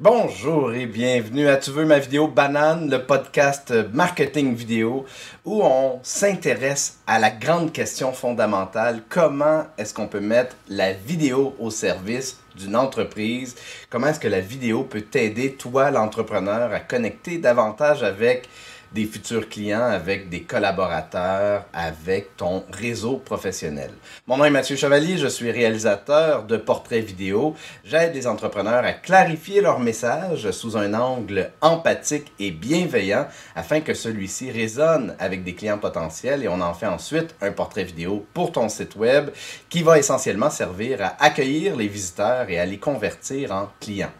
Bonjour et bienvenue à Tu veux ma vidéo banane, le podcast marketing vidéo où on s'intéresse à la grande question fondamentale, comment est-ce qu'on peut mettre la vidéo au service d'une entreprise? Comment est-ce que la vidéo peut t'aider, toi l'entrepreneur, à connecter davantage avec des futurs clients, avec des collaborateurs, avec ton réseau professionnel. Mon nom est Mathieu Chevalier, je suis réalisateur de portraits vidéo. J'aide les entrepreneurs à clarifier leur message sous un angle empathique et bienveillant afin que celui-ci résonne avec des clients potentiels et on en fait ensuite un portrait vidéo pour ton site web qui va essentiellement servir à accueillir les visiteurs et à les convertir en clients.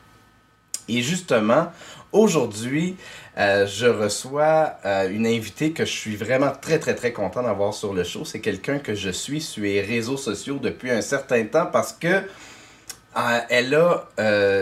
Et justement, aujourd'hui, euh, je reçois euh, une invitée que je suis vraiment très, très, très content d'avoir sur le show. C'est quelqu'un que je suis sur les réseaux sociaux depuis un certain temps parce que euh, elle a,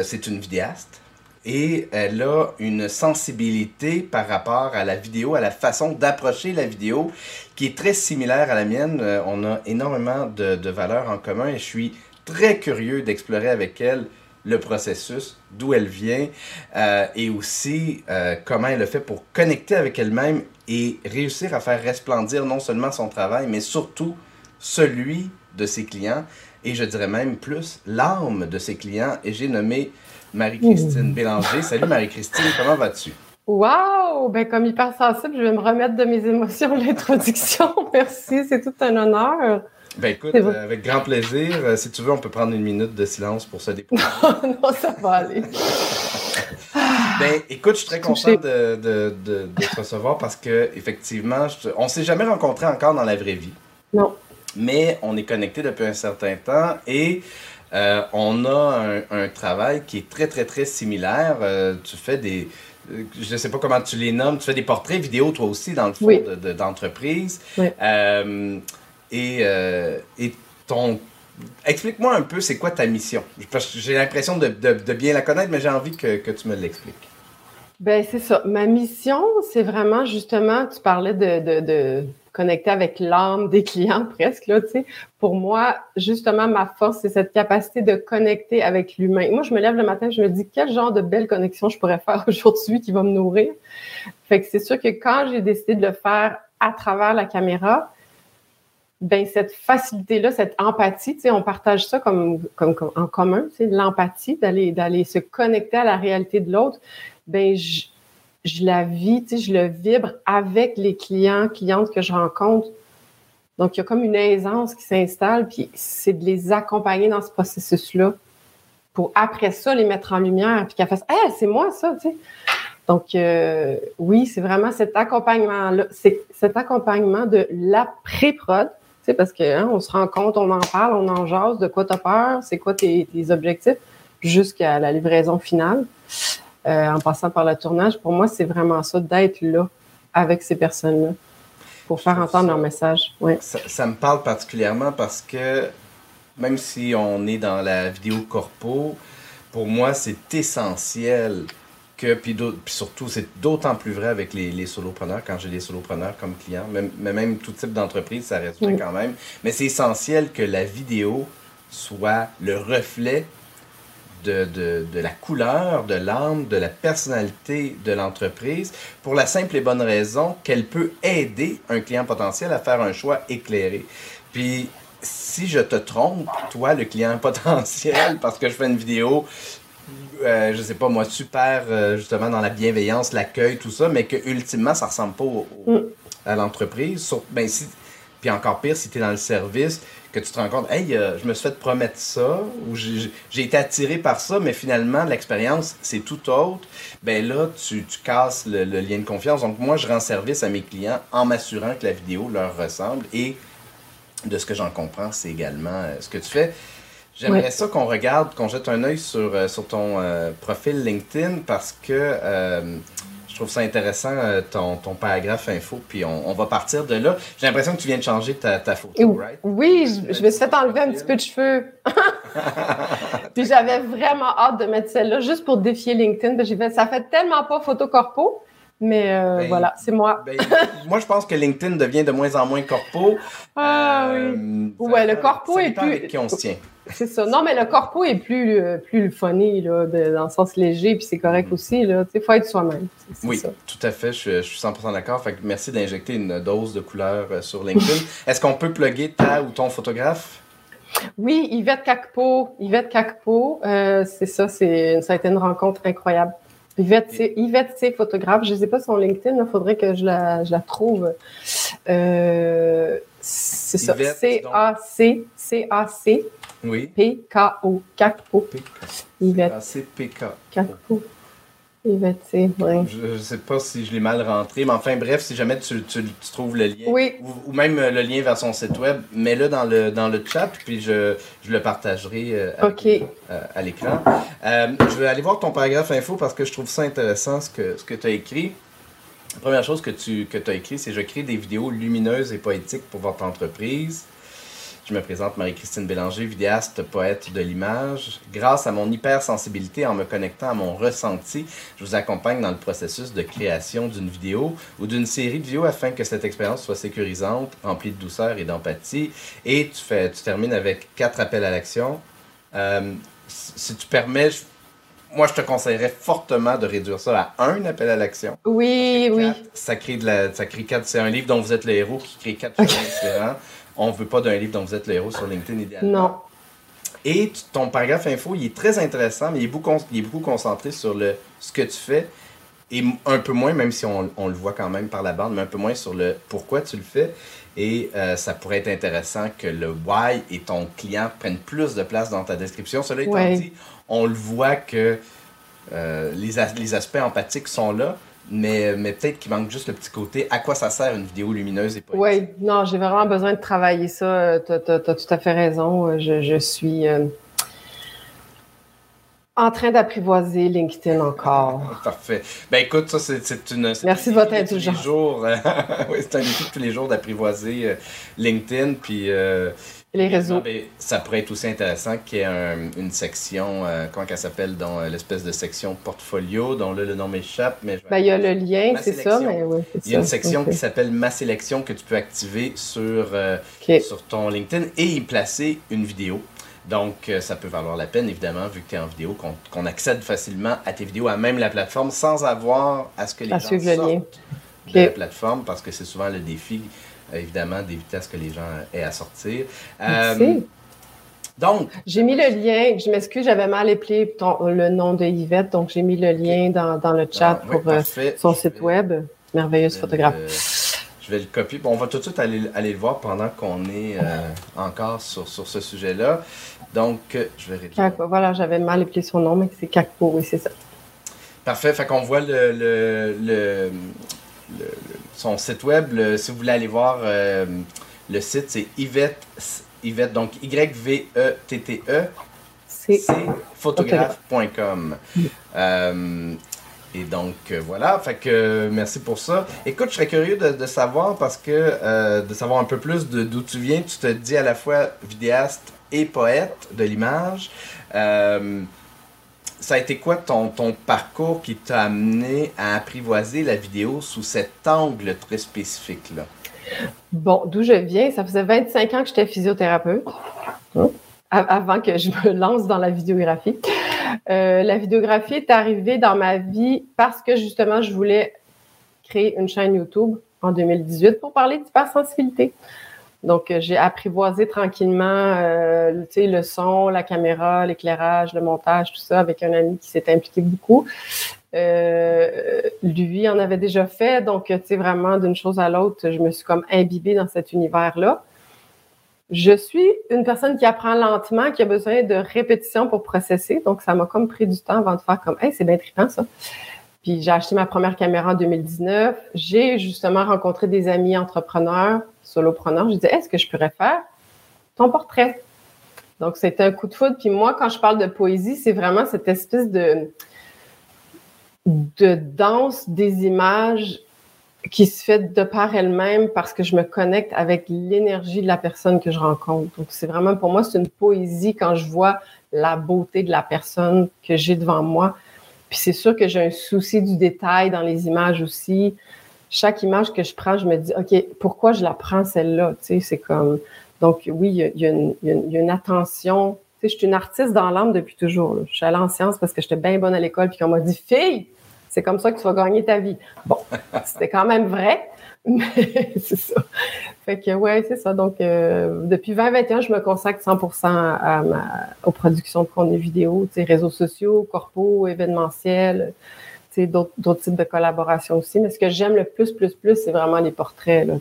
c'est une vidéaste et elle a une sensibilité par rapport à la vidéo, à la façon d'approcher la vidéo qui est très similaire à la mienne. on a énormément de, de valeurs en commun et je suis très curieux d'explorer avec elle le processus, d'où elle vient, euh, et aussi euh, comment elle le fait pour connecter avec elle-même et réussir à faire resplendir non seulement son travail, mais surtout celui de ses clients, et je dirais même plus l'âme de ses clients. Et j'ai nommé Marie-Christine Bélanger. Salut Marie-Christine, comment vas-tu? Wow! Ben, comme hyper sensible, je vais me remettre de mes émotions l'introduction. Merci, c'est tout un honneur. Ben écoute, euh, avec grand plaisir. Euh, si tu veux, on peut prendre une minute de silence pour se déposer. non, ça va aller. ben écoute, je suis très content de, de, de, te recevoir parce que effectivement, je on s'est jamais rencontrés encore dans la vraie vie. Non. Mais on est connectés depuis un certain temps et euh, on a un, travail qui est très, très, très similaire. tu fais des, je ne sais pas comment tu les nommes, tu fais des portraits vidéo toi aussi dans le fond d'entreprise. oui. Et, euh, et ton. Explique-moi un peu, c'est quoi ta mission? J'ai l'impression de, bien la connaître, mais j'ai envie que, tu me l'expliques. Ben c'est ça. Ma mission, c'est vraiment justement, tu parlais de, de connecter avec l'âme des clients presque, là, tu sais. Pour moi, justement, ma force, c'est cette capacité de connecter avec l'humain. Moi, je me lève le matin, je me dis quel genre de belle connexion je pourrais faire aujourd'hui qui va me nourrir? Fait que c'est sûr que quand j'ai décidé de le faire à travers la caméra, ben cette facilité-là, cette empathie, on partage ça comme, comme, en commun, l'empathie, d'aller d'aller se connecter à la réalité de l'autre. Ben je, je la vis, je le vibre avec les clients, clientes que je rencontre. Donc il y a comme une aisance qui s'installe, puis c'est de les accompagner dans ce processus-là pour après ça les mettre en lumière, puis qu'elles fassent, ah c'est moi ça. Donc euh, oui, c'est vraiment cet accompagnement-là, c'est cet accompagnement de parce qu'on hein, se rend compte, on en parle, on en jase, de quoi tu as peur, c'est quoi tes, objectifs, jusqu'à la livraison finale, euh, en passant par le tournage. Pour moi, c'est vraiment ça, d'être là avec ces personnes-là pour faire entendre leur message. Ouais. Ça, me parle particulièrement parce que même si on est dans la vidéo corpo, pour moi, c'est essentiel que, puis, surtout, c'est d'autant plus vrai avec les, les solopreneurs, quand j'ai des solopreneurs comme clients, même, mais même tout type d'entreprise, ça reste vrai quand même. Mais c'est essentiel que la vidéo soit le reflet de, de, de la couleur, de l'âme, de la personnalité de l'entreprise, pour la simple et bonne raison qu'elle peut aider un client potentiel à faire un choix éclairé. Puis, si je te trompe, toi, le client potentiel, parce que je fais une vidéo euh, je sais pas moi, super euh, justement dans la bienveillance, l'accueil, tout ça, mais que ultimement, ça ressemble pas mm. à l'entreprise. Ben, si, puis encore pire, si tu es dans le service, que tu te rends compte, hey, euh, je me suis fait promettre ça, ou j'ai été attiré par ça, mais finalement, l'expérience, c'est tout autre, ben là, tu, tu casses le, le, lien de confiance. Donc, moi, je rends service à mes clients en m'assurant que la vidéo leur ressemble et de ce que j'en comprends, c'est également ce que tu fais. J'aimerais ça qu'on regarde, qu'on jette un œil sur, euh, sur ton euh, profil LinkedIn parce que euh, je trouve ça intéressant, ton, ton paragraphe info, puis on, on va partir de là. J'ai l'impression que tu viens de changer ta, ta photo, right? Oui, je, je me suis fait enlever un petit peu de cheveux. puis j'avais vraiment hâte de mettre celle-là juste pour défier LinkedIn. Fait, ça fait tellement pas photo corpo. Mais euh, Ben, voilà, c'est moi. Ben, moi, je pense que LinkedIn devient de moins en moins corpo. Ah Euh, oui. ça- Ouais, le corpo est plus- avec qui on se tient. C'est ça. Non, mais le corpo est plus, euh, plus le funny, là, de- dans le sens léger, puis c'est correct Mhm. aussi. Il faut être soi-même. C'est- c'est Oui, ça. tout à fait. Je, suis- je suis 100% d'accord. Fait que merci d'injecter une dose de couleur euh, sur LinkedIn. Est-ce qu'on peut plugger ta ou ton photographe? Oui, Yvette Cacpo. Yvette Cacpo, euh, c'est ça, c'est, ça a été une rencontre incroyable. Yvette, c'est, Yvette, c'est photographe. Je ne sais pas son LinkedIn, il faudrait que je la, je la trouve. Euh, c'est ça. C-A-C, C-A-C, Oui. P-K-O, Cacpo. Yvette. Cacpo. Yvette, ouais. Je ne sais pas si je l'ai mal rentré, mais enfin bref, si jamais tu, tu- tu trouves le lien, Oui. ou, ou même euh, le lien vers son site web, mets-le dans le, dans le chat, puis je, je le partagerai euh, avec euh, à l'écran. Euh, je vais aller voir ton paragraphe info parce que je trouve ça intéressant ce que, ce que tu as écrit. La première chose que tu que as écrit, c'est « Je crée des vidéos lumineuses et poétiques pour votre entreprise ». Je me présente Marie-Christine Bélanger, vidéaste, poète de l'image. Grâce à mon hypersensibilité en me connectant à mon ressenti, je vous accompagne dans le processus de création d'une vidéo ou d'une série de vidéos afin que cette expérience soit sécurisante, remplie de douceur et d'empathie. Et tu, fais, tu termines avec quatre appels à l'action. Euh, si tu permets, je- moi je te conseillerais fortement de réduire ça à un appel à l'action. Oui, oui. Quatre, Ça crée, de la, ça crée quatre. C'est un livre dont vous êtes le héros qui crée quatre Ok. chemins différents. On veut pas d'un livre dont vous êtes le héros sur LinkedIn idéalement. Non. Et ton paragraphe info, il est très intéressant, mais il est beaucoup, il est beaucoup concentré sur le, ce que tu fais et un peu moins, même si on, on le voit quand même par la bande, mais un peu moins sur le pourquoi tu le fais. Et euh, ça pourrait être intéressant que le why et ton client prennent plus de place dans ta description. Cela étant Ouais. dit, on le voit que euh, les, as- les aspects empathiques sont là, mais, mais peut-être qu'il manque juste le petit côté à quoi ça sert une vidéo lumineuse et poétique? Oui, non, j'ai vraiment besoin de travailler ça. Tu as, tout à fait raison. Je, je suis euh, en train d'apprivoiser LinkedIn encore. Parfait. Ben écoute, ça c'est une. Merci un de votre indulgence. oui, c'est un défi de tous les jours d'apprivoiser euh, LinkedIn. Puis euh, Les réseaux. ça pourrait être aussi intéressant qu'il y ait un- une section, euh, comment qu'elle s'appelle, dans euh, l'espèce de section portfolio, dont là le nom m'échappe. Mais Ben, il y a le lien, c'est ça, mais Il y a une section qui s'appelle Ma sélection que tu peux activer sur, euh, sur ton LinkedIn et y placer une vidéo. Donc, ça peut valoir la peine, évidemment, vu que tu es en vidéo, qu'on accède facilement à tes vidéos, à même la plateforme, sans avoir à ce que les À gens le sortent lien. de la plateforme, parce que c'est souvent le défi, évidemment, d'éviter à ce que les gens aient à sortir. Euh, Merci. donc, J'ai mis le lien, je m'excuse, j'avais mal appelé ton- le nom de Yvette, donc j'ai mis le lien dans, dans le chat ah, oui, pour euh, son Je site vais- web. Merveilleuse photographe. le- je vais le copier. Bon, on va tout de suite aller, aller le voir pendant qu'on est euh, encore sur, sur ce sujet-là. Donc, euh, je vais réduire. Voilà, j'avais mal appelé son nom, mais c'est Cacpo, oui, c'est ça. Parfait. Fait qu'on voit le- le- son site web. Le- si vous voulez aller voir euh, le site, c'est Yvette, Yvette, donc Y-V-E-T-T-E, C'est c'est photographe.com. Euh, et donc, euh, voilà. Fait que merci pour ça. Écoute, je serais curieux de, de savoir parce que, euh, de savoir un peu plus d'où tu viens. Tu te dis à la fois vidéaste et poète de l'image. Ça a été quoi ton, parcours qui t'a amené à apprivoiser la vidéo sous cet angle très spécifique-là? Bon, d'où je viens, ça faisait 25 ans que j'étais physiothérapeute, hein, avant que je me lance dans la vidéographie. Euh, la vidéographie est arrivée dans ma vie parce que justement, je voulais créer une chaîne YouTube en 2018 pour parler d'hypersensibilité. Donc, euh, j'ai apprivoisé tranquillement euh, le son, la caméra, l'éclairage, le montage, tout ça avec un ami qui s'est impliqué beaucoup. Euh, lui en avait déjà fait, donc tu sais vraiment d'une chose à l'autre, je me suis comme imbibée dans cet univers-là. Je suis une personne qui apprend lentement, qui a besoin de répétition pour processer, donc ça m'a comme pris du temps avant de faire comme, hey, c'est bien trippant ça. Puis j'ai acheté ma première caméra en 2019. J'ai justement rencontré des amis entrepreneurs, solopreneurs. Je disais, est-ce que je pourrais faire ton portrait? Donc c'était un coup de foudre. Puis moi, quand je parle de poésie, c'est vraiment cette espèce de de danse des images qui se fait de par elle-même parce que je me connecte avec l'énergie de la personne que je rencontre. Donc, c'est vraiment, pour moi, c'est une poésie quand je vois la beauté de la personne que j'ai devant moi. Puis c'est sûr que j'ai un souci du détail dans les images aussi. Chaque image que je prends, je me dis, OK, pourquoi je la prends celle-là? Tu sais, c'est comme. Donc, oui, il y, a, une, attention. Tu sais, je suis une artiste dans l'âme depuis toujours. Je suis allée en sciences parce que j'étais bien bonne à l'école, puis qu'on m'a dit, fille, c'est comme ça que tu vas gagner ta vie. Bon, c'était quand même vrai, mais c'est ça. Fait que, ouais, c'est ça. Donc, euh, depuis 2021, je me consacre 100% à ma, aux productions de contenu vidéo, réseaux sociaux, corpos, événementiels, d'autres types de collaborations aussi. Mais ce que j'aime le plus, plus, plus, c'est vraiment les portraits, là.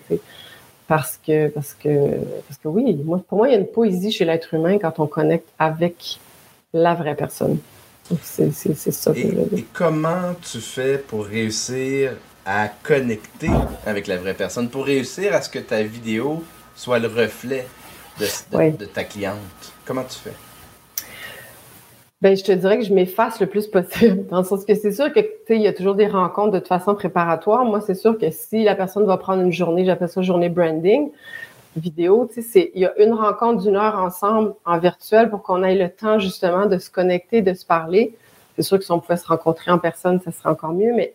Parce que, parce que, parce que oui, moi, pour moi, il y a une poésie chez l'être humain quand on connecte avec la vraie personne. C'est ça que et, et comment tu fais pour réussir à connecter avec la vraie personne, pour réussir à ce que ta vidéo soit le reflet de, ta cliente? Comment tu fais? Ben, je te dirais que je m'efface le plus possible, dans le sens que c'est sûr que il y a toujours des rencontres de toute façon préparatoires. Moi, c'est sûr que si la personne va prendre une journée, j'appelle ça journée branding, vidéo, il y a une rencontre d'une heure ensemble en virtuel pour qu'on ait le temps justement de se connecter, de se parler. C'est sûr que si on pouvait se rencontrer en personne, ça serait encore mieux, mais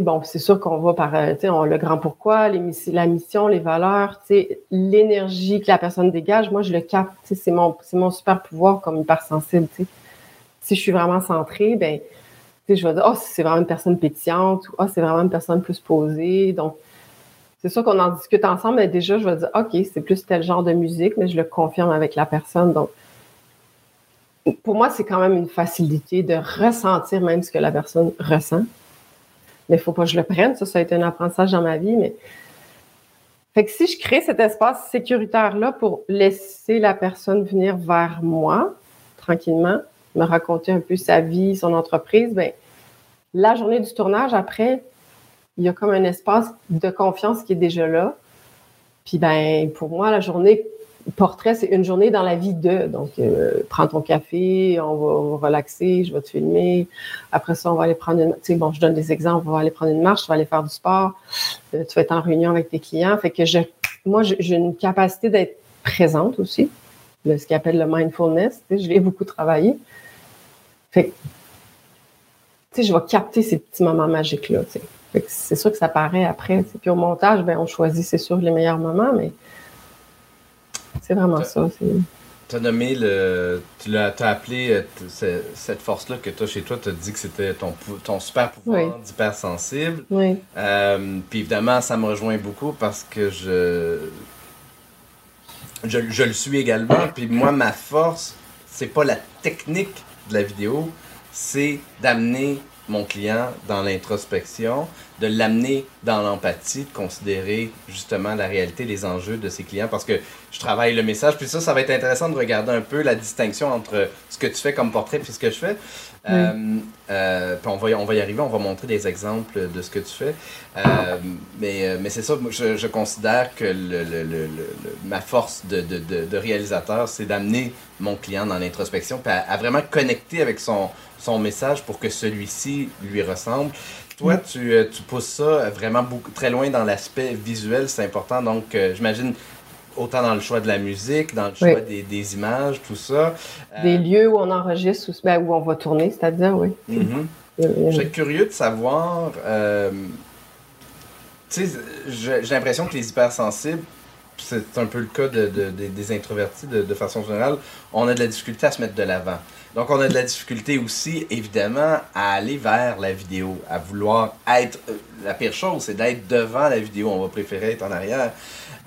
bon, c'est sûr qu'on va par euh, on, le grand pourquoi, la mission, les valeurs, l'énergie que la personne dégage. Moi, je le capte. C'est mon, mon super pouvoir comme hypersensible. Si je suis vraiment centrée, ben, je vais dire, oh, c'est vraiment une personne pétillante ou oh, c'est vraiment une personne plus posée. Donc, c'est sûr qu'on en discute ensemble, mais déjà, je vais dire, OK, c'est plus tel genre de musique, mais je le confirme avec la personne. Donc, pour moi, c'est quand même une facilité de ressentir même ce que la personne ressent mais il faut pas que je le prenne. Ça, ça a été un apprentissage dans ma vie. Mais fait que si je crée cet espace sécuritaire-là pour laisser la personne venir vers moi, tranquillement, me raconter un peu sa vie, son entreprise, ben la journée du tournage, après, il y a comme un espace de confiance qui est déjà là. Puis ben pour moi, la journée portrait, c'est une journée dans la vie de. Donc, euh, prends ton café, on va, relaxer, je vais te filmer. Après ça, on va aller prendre une. Tu sais, bon, je donne des exemples. On va aller prendre une marche, tu vas aller faire du sport. Euh, tu vas être en réunion avec tes clients. Fait que je, moi, j'ai une capacité d'être présente aussi. Ce qu'on appelle le mindfulness. Je l'ai beaucoup travaillé. Fait que, tu sais, je vais capter ces petits moments magiques-là. C'est sûr que ça paraît après. Puis au montage, ben, on choisit, c'est sûr, les meilleurs moments, mais c'est vraiment ça. Tu as nommé le. Tu l'as appelé euh, cette force-là que tu as chez toi, tu as dit que c'était ton, ton super pouvoir d'hypersensible. Oui. Euh, puis évidemment, ça me rejoint beaucoup parce que je. Je, je le suis également. Puis moi, ma force, c'est pas la technique de la vidéo, c'est d'amener mon client dans l'introspection, de l'amener dans l'empathie, de considérer justement la réalité, les enjeux de ses clients, parce que je travaille le message. Puis ça, ça va être intéressant de regarder un peu la distinction entre ce que tu fais comme portrait et ce que je fais. Euh, euh, puis on va, on va y arriver, on va montrer des exemples de ce que tu fais. Euh, mais mais c'est ça, je, je, considère que le, le, le, ma force de, de, de, réalisateur, c'est d'amener mon client dans l'introspection, puis à, vraiment connecter avec son, son message pour que celui-ci lui ressemble. Toi, tu, tu, pousses ça vraiment beaucoup, très loin dans l'aspect visuel, c'est important. Donc, j'imagine autant dans le choix de la musique, dans le choix des, des, images, tout ça. Des euh, lieux où on enregistre, ou, ben, où on va tourner, c'est-à-dire, oui. Mm Je serais curieux de savoir, euh, tu sais, j'ai l'impression que les hypersensibles, c'est un peu le cas de, de, des introvertis de, de, façon générale, on a de la difficulté à se mettre de l'avant. Donc, on a de la difficulté aussi, évidemment, à aller vers la vidéo, à vouloir être. Euh, la pire chose, c'est d'être devant la vidéo. On va préférer être en arrière.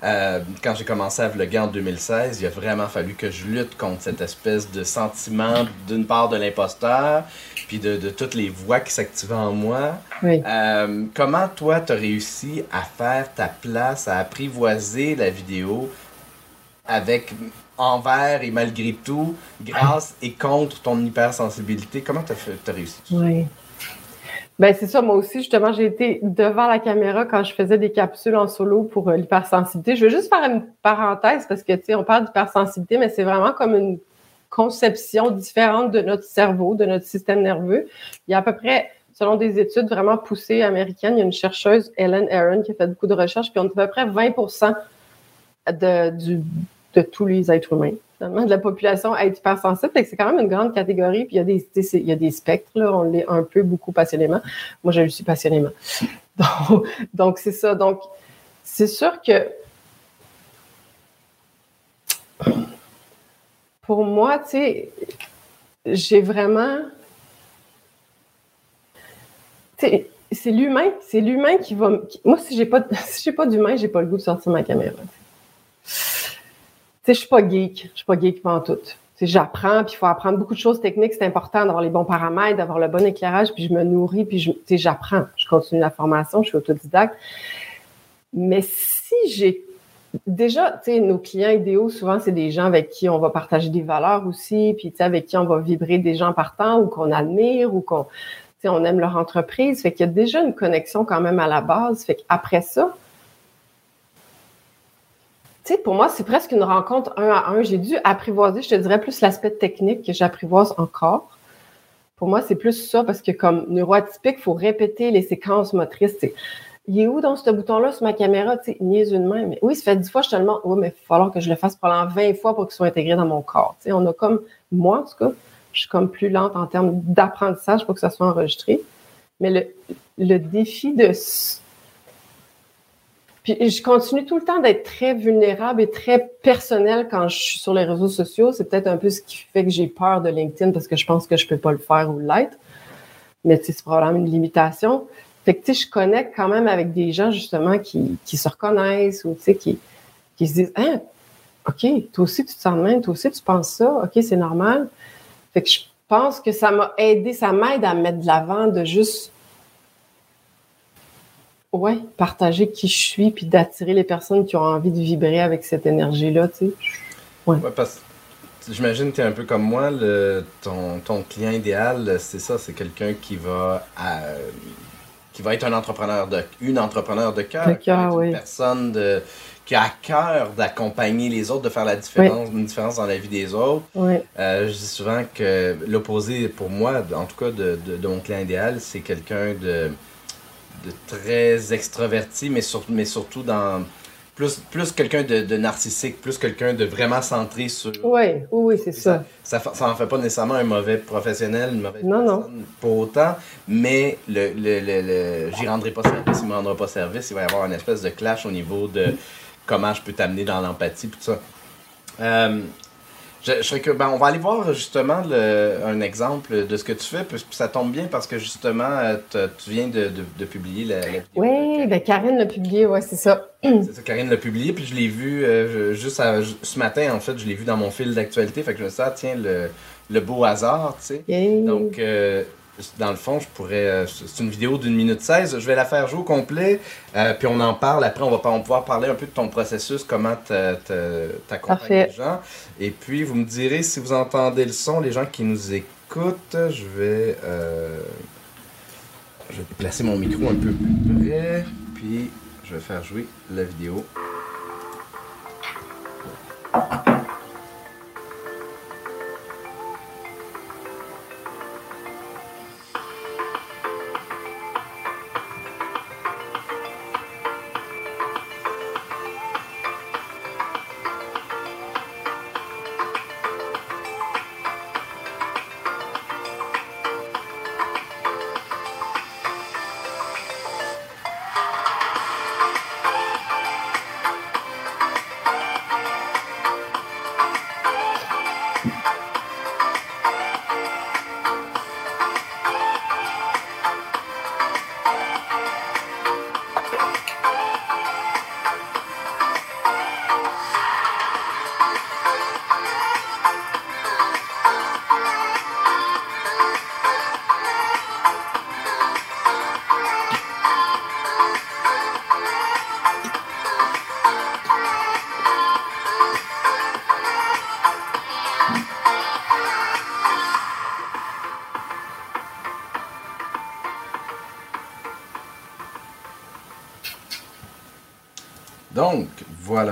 Euh, quand j'ai commencé à vlogger en 2016, il a vraiment fallu que je lutte contre cette espèce de sentiment, d'une part de l'imposteur, puis de, de, toutes les voix qui s'activaient en moi. Euh, comment toi, tu as réussi à faire ta place, à apprivoiser la vidéo avec envers et malgré tout, grâce et contre ton hypersensibilité? Comment tu as, réussi? Oui. Ben c'est ça, moi aussi, justement, j'ai été devant la caméra quand je faisais des capsules en solo pour euh, l'hypersensibilité. Je veux juste faire une parenthèse parce que, tu sais, on parle d'hypersensibilité, mais c'est vraiment comme une conception différente de notre cerveau, de notre système nerveux. Il y a à peu près, selon des études vraiment poussées américaines, il y a une chercheuse, Ellen Aaron, qui a fait beaucoup de recherches, puis on a à peu près 20% de, du, de tous les êtres humains, de la population à être hypersensible. c'est quand même une grande catégorie. Puis il y a des, il y a des spectres, on l'est un peu, beaucoup passionnément. Moi, je le suis passionnément. Donc, c'est ça. Donc, c'est sûr que pour moi, tu sais, j'ai vraiment. C'est l'humain, c'est l'humain qui va. Moi, si j'ai pas, si pas d'humain, j'ai pas le goût de sortir ma caméra. Sais, je suis pas geek, je suis pas geek pendant tout. J'apprends, puis il faut apprendre beaucoup de choses techniques. C'est important d'avoir les bons paramètres, d'avoir le bon éclairage, puis je me nourris, puis je, j'apprends. Je continue la formation, je suis autodidacte. Mais si j'ai déjà, tu sais, nos clients idéaux, souvent, c'est des gens avec qui on va partager des valeurs aussi, puis avec qui on va vibrer des gens partants ou qu'on admire ou qu'on, on aime leur entreprise. Fait qu'il y a déjà une connexion quand même à la base. Fait qu'après ça, pour moi, c'est presque une rencontre un à un. J'ai dû apprivoiser, je te dirais, plus l'aspect technique que j'apprivoise encore. Pour moi, c'est plus ça parce que comme neuroatypique, il faut répéter les séquences motrices il est où dans ce bouton-là sur ma caméra? Tu sais, niaise une main. Mais oui, ça fait dix fois, je te demande, oui, mais il va falloir que je le fasse pendant 20 fois pour qu'il soit intégré dans mon corps. On a comme, moi, en tout cas, je suis comme plus lente en termes d'apprentissage pour que ça soit enregistré. Mais le, le défi de. Puis je continue tout le temps d'être très vulnérable et très personnel quand je suis sur les réseaux sociaux. C'est peut-être un peu ce qui fait que j'ai peur de LinkedIn parce que je pense que je peux pas le faire ou l'être. Mais c'est probablement une limitation. Fait que, je connecte quand même avec des gens, justement, qui, qui se reconnaissent ou, qui, qui se disent, hein, OK, toi aussi, tu te sens de toi aussi, tu penses ça, OK, c'est normal. Fait que je pense que ça m'a aidé, ça m'aide à mettre de l'avant, de juste, ouais, partager qui je suis, puis d'attirer les personnes qui ont envie de vibrer avec cette énergie-là, tu sais. Ouais. parce j'imagine que tu es un peu comme moi, le, ton, ton client idéal, c'est ça, c'est quelqu'un qui va qui va être un entrepreneur de, une entrepreneur de cœur, une personne de, qui a à cœur d'accompagner les autres, de faire la différence, une différence dans la vie des autres. Euh, je dis souvent que l'opposé pour moi, en tout cas de, de, mon client idéal, c'est quelqu'un de, de très extraverti, mais, sur, mais surtout dans plus, plus quelqu'un de, narcissique, plus quelqu'un de vraiment centré sur. Oui, oui, c'est ça. Ça n'en fait pas nécessairement un mauvais professionnel, une mauvaise non, personne non. pour autant, mais le, le, le, j'y rendrai pas service, il me rendra pas service, il va y avoir une espèce de clash au niveau de comment je peux t'amener dans l'empathie, tout ça. Euh, je, que, ben, on va aller voir justement un exemple de ce que tu fais, puis ça tombe bien parce que justement, euh, tu viens de, publier la, vidéo. Oui, ben Karine l'a publié, ouais, c'est ça. C'est ça, Karine l'a publié, puis je l'ai vu euh, juste ce matin, en fait, je l'ai vu dans mon fil d'actualité, fait que je me suis dit, ah, tiens, le, beau hasard, tu sais. Donc, euh, dans le fond, je pourrais. Euh, c'est une vidéo d'une minute 16. Je vais la faire jouer au complet, euh, puis on en parle. Après, on va pouvoir parler un peu de ton processus, comment t'accompagnes les gens. Et puis, vous me direz si vous entendez le son, les gens qui nous écoutent. Je vais. Euh, je vais placer mon micro un peu plus près, puis je vais faire jouer la vidéo.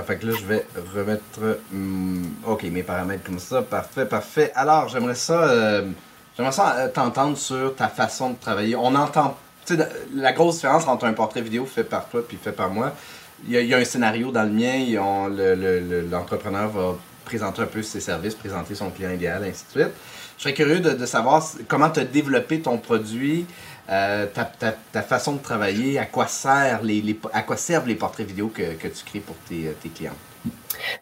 Fait que là, je vais remettre, hmm, ok, mes paramètres comme ça, parfait, parfait. Alors, j'aimerais ça, euh, j'aimerais ça euh, t'entendre sur ta façon de travailler. On entend, tu sais, la grosse différence entre un portrait vidéo fait par toi puis fait par moi. Il y, a, un scénario dans le mien, l'entrepreneur va présenter un peu ses services, présenter son client idéal, ainsi de suite. Je serais curieux de, savoir comment tu as développé ton produit, euh, ta, façon de travailler, à quoi, sert les, à quoi servent les portraits vidéo que, tu crées pour tes, tes clients?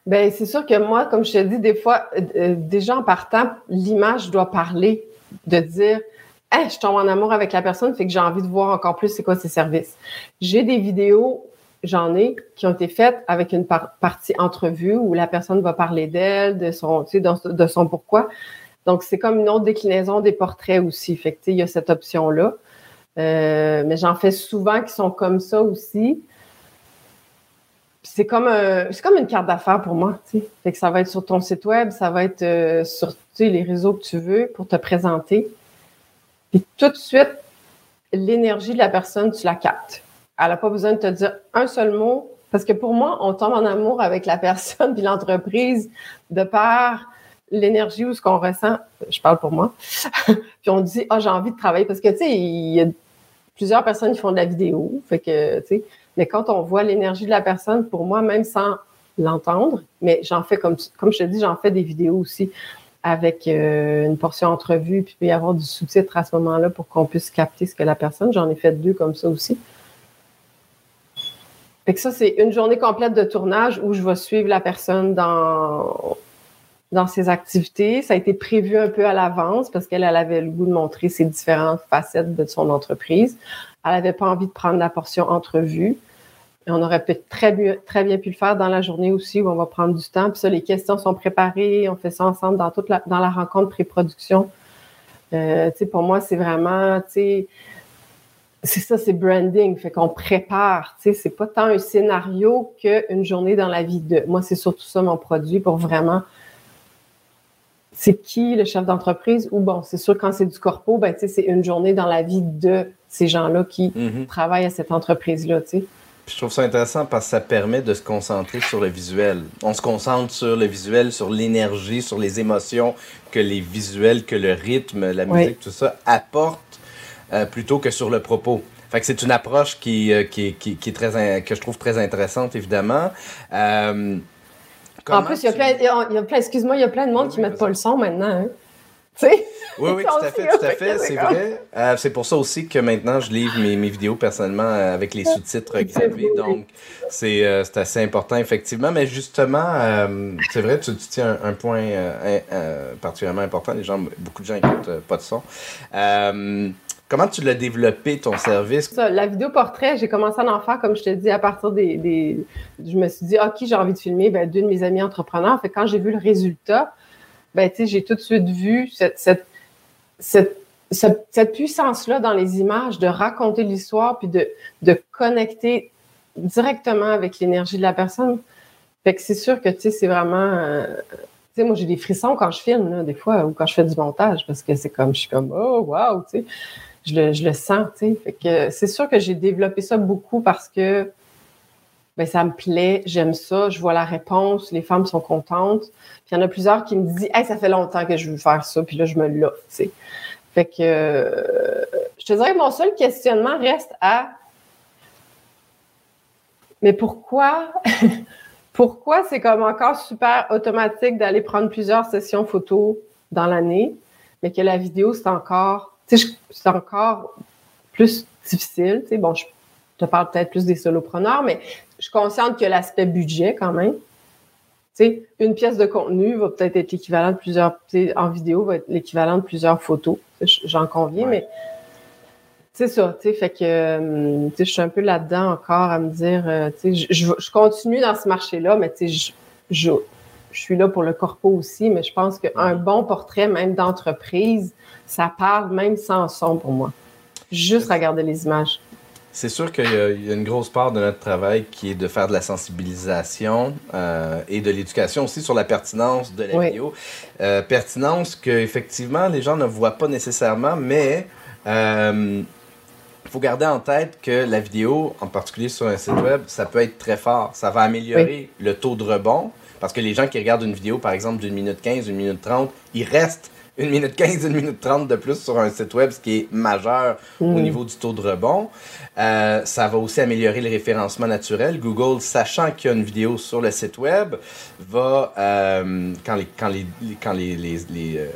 Bien, c'est sûr que moi, comme je te dis, des fois, déjà en partant, l'image doit parler, de dire je tombe en amour avec la personne, fait que j'ai envie de voir encore plus c'est quoi ses services. J'ai des vidéos, j'en ai, qui ont été faites avec une partie entrevue où la personne va parler d'elle, de son, tu sais, de, son pourquoi. Donc, c'est comme une autre déclinaison des portraits aussi. Fait que, il y a cette option-là. Euh, mais j'en fais souvent qui sont comme ça aussi. C'est comme, c'est comme une carte d'affaires pour moi. Fait que ça va être sur ton site web, ça va être euh, sur les réseaux que tu veux pour te présenter. Puis tout de suite, l'énergie de la personne, tu la captes. Elle n'a pas besoin de te dire un seul mot. Parce que pour moi, on tombe en amour avec la personne puis l'entreprise de par l'énergie ou ce qu'on ressent. Je parle pour moi. puis on dit, ah, j'ai envie de travailler. Parce que, tu sais, il y a plusieurs personnes qui font de la vidéo. Fait que, tu mais quand on voit l'énergie de la personne, pour moi, même sans l'entendre, mais j'en fais comme, comme je te dis, j'en fais des vidéos aussi avec euh, une portion entrevue, puis il peut y avoir du sous-titre à ce moment-là pour qu'on puisse capter ce que la personne. J'en ai fait deux comme ça aussi. Fait que ça, c'est une journée complète de tournage où je vais suivre la personne dans, dans ses activités. Ça a été prévu un peu à l'avance parce qu'elle elle avait le goût de montrer ses différentes facettes de son entreprise. Elle n'avait pas envie de prendre la portion entrevue on aurait peut très bien, très bien pu le faire dans la journée aussi où on va prendre du temps. Puis ça, les questions sont préparées. On fait ça ensemble dans toute la, dans la rencontre pré-production. Euh, pour moi, c'est vraiment, c'est ça, c'est branding. Fait qu'on prépare. Tu sais, c'est pas tant un scénario qu'une journée dans la vie de. Moi, c'est surtout ça mon produit pour vraiment. C'est qui le chef d'entreprise? Ou bon, c'est sûr, quand c'est du corpo, ben, c'est une journée dans la vie de ces gens-là qui mm-hmm. travaillent à cette entreprise-là. Tu sais je trouve ça intéressant parce que ça permet de se concentrer sur le visuel. On se concentre sur le visuel, sur l'énergie, sur les émotions que les visuels, que le rythme, la musique, tout ça apporte euh, plutôt que sur le propos. Fait que c'est une approche qui, euh, qui, qui, qui, est très, que je trouve très intéressante, évidemment. Euh, en plus, il y a plein, il y a plein excuse-moi, il y a plein de monde qui ne mettent pas le son maintenant. Hein. Oui, oui, tout à fait, tout à fait, c'est vrai. Euh, c'est pour ça aussi que maintenant, je livre mes, mes vidéos personnellement euh, avec les sous-titres gravés. Donc, euh, c'est assez important, effectivement. Mais justement, c'est vrai, tu, tu tiens un, point particulièrement important. Les gens, beaucoup de gens n'écoutent pas de son. Comment tu l'as développé, ton service? la vidéo portrait, j'ai commencé à en faire, comme je te dis, à partir des. Je me suis dit, OK, j'ai envie de filmer ben, deux de mes amis entrepreneurs. Fait quand j'ai vu le résultat, ben, j'ai tout de suite vu cette, cette, cette, cette, puissance-là dans les images de raconter l'histoire puis de, de connecter directement avec l'énergie de la personne. Fait que c'est sûr que, tu sais, c'est vraiment... Euh, tu sais, moi, j'ai des frissons quand je filme, là, des fois, ou quand je fais du montage, parce que c'est comme, je suis comme, oh, wow, tu sais, je le, je le sens, tu sais. C'est sûr que j'ai développé ça beaucoup parce que ben ça me plaît, j'aime ça, je vois la réponse, les femmes sont contentes. Puis il y en a plusieurs qui me disent Hey, ça fait longtemps que je veux faire ça, puis là, je me l'offre, tu sais. Fait que je te dirais que mon seul questionnement reste à Mais pourquoi pourquoi c'est comme encore super automatique d'aller prendre plusieurs sessions photos dans l'année, mais que la vidéo, c'est encore, c'est encore plus difficile. Tu sais, bon, je te parle peut-être plus des solopreneurs, mais je suis consciente que l'aspect budget quand même. Tu sais, une pièce de contenu va peut-être être, l'équivalent de plusieurs, en vidéo, va être l'équivalent de plusieurs photos. J'en conviens, mais c'est ça, tu sais, fait que, hum, je suis un peu là-dedans encore à me dire, euh, tu sais, je, je, continue dans ce marché-là, mais tu sais, je, suis là pour le corpo aussi, mais je pense qu'un bon portrait, même d'entreprise, ça parle même sans son pour moi. Juste regarder les images. C'est sûr qu'il y, a une grosse part de notre travail qui est de faire de la sensibilisation euh, et de l'éducation aussi sur la pertinence de la vidéo. Euh, pertinence que effectivement les gens ne voient pas nécessairement, mais il euh, faut garder en tête que la vidéo, en particulier sur un site web, ça peut être très fort. Ça va améliorer le taux de rebond parce que les gens qui regardent une vidéo, par exemple, d'une minute 15, une minute 30, ils restent une minute 15, une minute 30 de plus sur un site web, ce qui est majeur au Mm. niveau du taux de rebond. Euh, ça va aussi améliorer le référencement naturel. Google, sachant qu'il y a une vidéo sur le site web, va, euh, quand les, quand les, quand les, les, les, euh,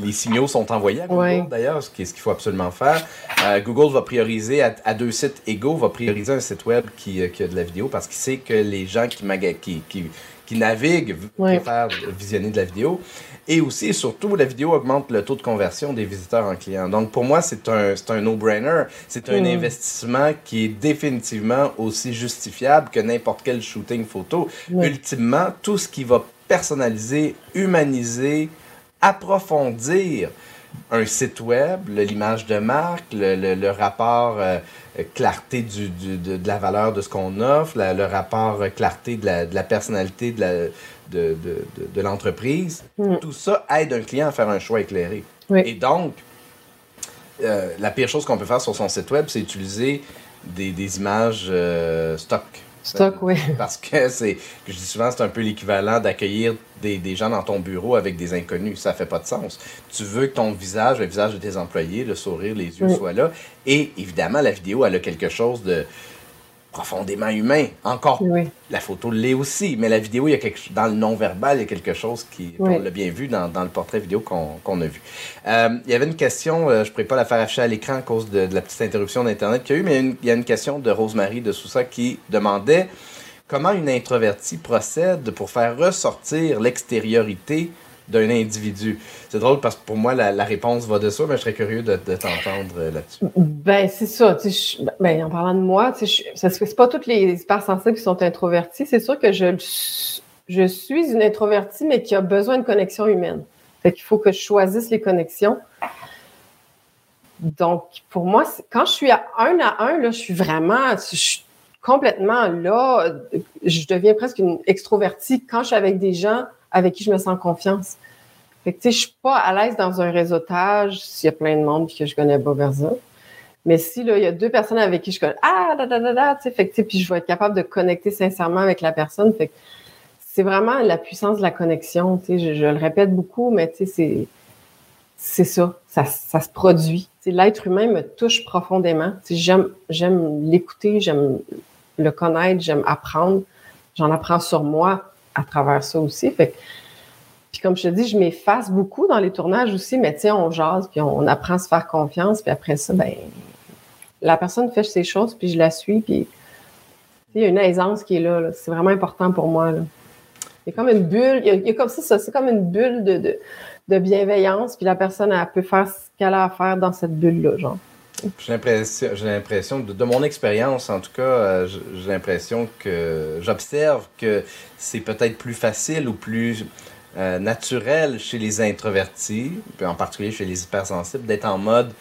les signaux sont envoyés à Google, Ouais. d'ailleurs, ce qu'il faut absolument faire. Euh, Google va prioriser à, à deux sites égaux, va prioriser un site web qui, euh, qui a de la vidéo parce qu'il sait que les gens qui, maga- qui, qui, qui naviguent Ouais. préfèrent visionner de la vidéo. Et aussi, et surtout, la vidéo augmente le taux de conversion des visiteurs en clients. Donc, pour moi, c'est un, un no-brainer. C'est un Mm. investissement qui est définitivement aussi justifiable que n'importe quel shooting photo. Ouais. Ultimement, tout ce qui va personnaliser, humaniser, approfondir un site web, l'image de marque, le, le- le rapport euh, clarté du, du- de, de la valeur de ce qu'on offre, la- le rapport euh, clarté de la, de la personnalité de la- de, de- de- de l'entreprise. Mm. Tout ça aide un client à faire un choix éclairé. Oui. Et donc, euh, la pire chose qu'on peut faire sur son site web, c'est utiliser des, des images euh, stock. Stock, oui. Parce que c'est, je dis souvent, c'est un peu l'équivalent d'accueillir des, des gens dans ton bureau avec des inconnus. Ça fait pas de sens. Tu veux que ton visage, le visage de tes employés, le sourire, les yeux Oui. soient là. Et évidemment, la vidéo, elle a quelque chose de profondément humain. Encore, Oui. la photo l'est aussi, mais la vidéo, il y a quelque dans le non-verbal, il y a quelque chose qui, Oui. on l'a bien vu dans, dans le portrait vidéo qu'on a vu. Euh, il y avait une question, euh, je ne pourrais pas la faire afficher à l'écran à cause de, de la petite interruption d'Internet qu'il y a eu, mais il y a une, il y a une question de Rosemary de Sousa qui demandait comment une introvertie procède pour faire ressortir l'extériorité d'un individu. C'est drôle parce que pour moi, la, réponse va de ça, mais je serais curieux de, t'entendre euh, là-dessus. Ben, c'est ça. ben, en parlant de moi, c'est pas toutes les hypersensibles qui sont introvertis. C'est sûr que je, suis- une introvertie, mais qui a besoin de connexion humaine. Fait qu'il faut que je choisisse les connexions. Donc, pour moi, quand je suis à un à un, là, je suis vraiment, complètement là. Je deviens presque une extrovertie quand je suis avec des gens avec qui je me sens en confiance. Fait que, tu sais, je suis pas à l'aise dans un réseautage s'il y a plein de monde que je connais pas personne. Mais si, là, il y a deux personnes avec qui je connais, ah, da, da, da, da, tu sais, fait puis je vais être capable de connecter sincèrement avec la personne. C'est vraiment la puissance de la connexion, tu sais, je, le répète beaucoup, mais tu sais, c'est, c'est ça, ça, ça se produit. L'être humain me touche profondément. Tu sais, j'aime, j'aime l'écouter, j'aime le connaître, j'aime apprendre. J'en apprends sur moi à travers ça aussi. Puis comme je te dis, je m'efface beaucoup dans les tournages aussi, mais tu sais, on jase, puis on apprend à se faire confiance, puis après ça, ben, la personne fait ses choses, puis je la suis, puis il y a une aisance qui est là. C'est vraiment important pour moi. Il y a comme une bulle, il y a, comme ça, ça c'est comme une bulle de, de, bienveillance, puis la personne, peut faire ce qu'elle a à faire dans cette bulle-là, genre. J'ai l'impression, j'ai l'impression de, de mon expérience, en tout cas, euh, j'ai l'impression que j'observe que c'est peut-être plus facile ou plus euh, naturel chez les introvertis, puis en particulier chez les hypersensibles, d'être en mode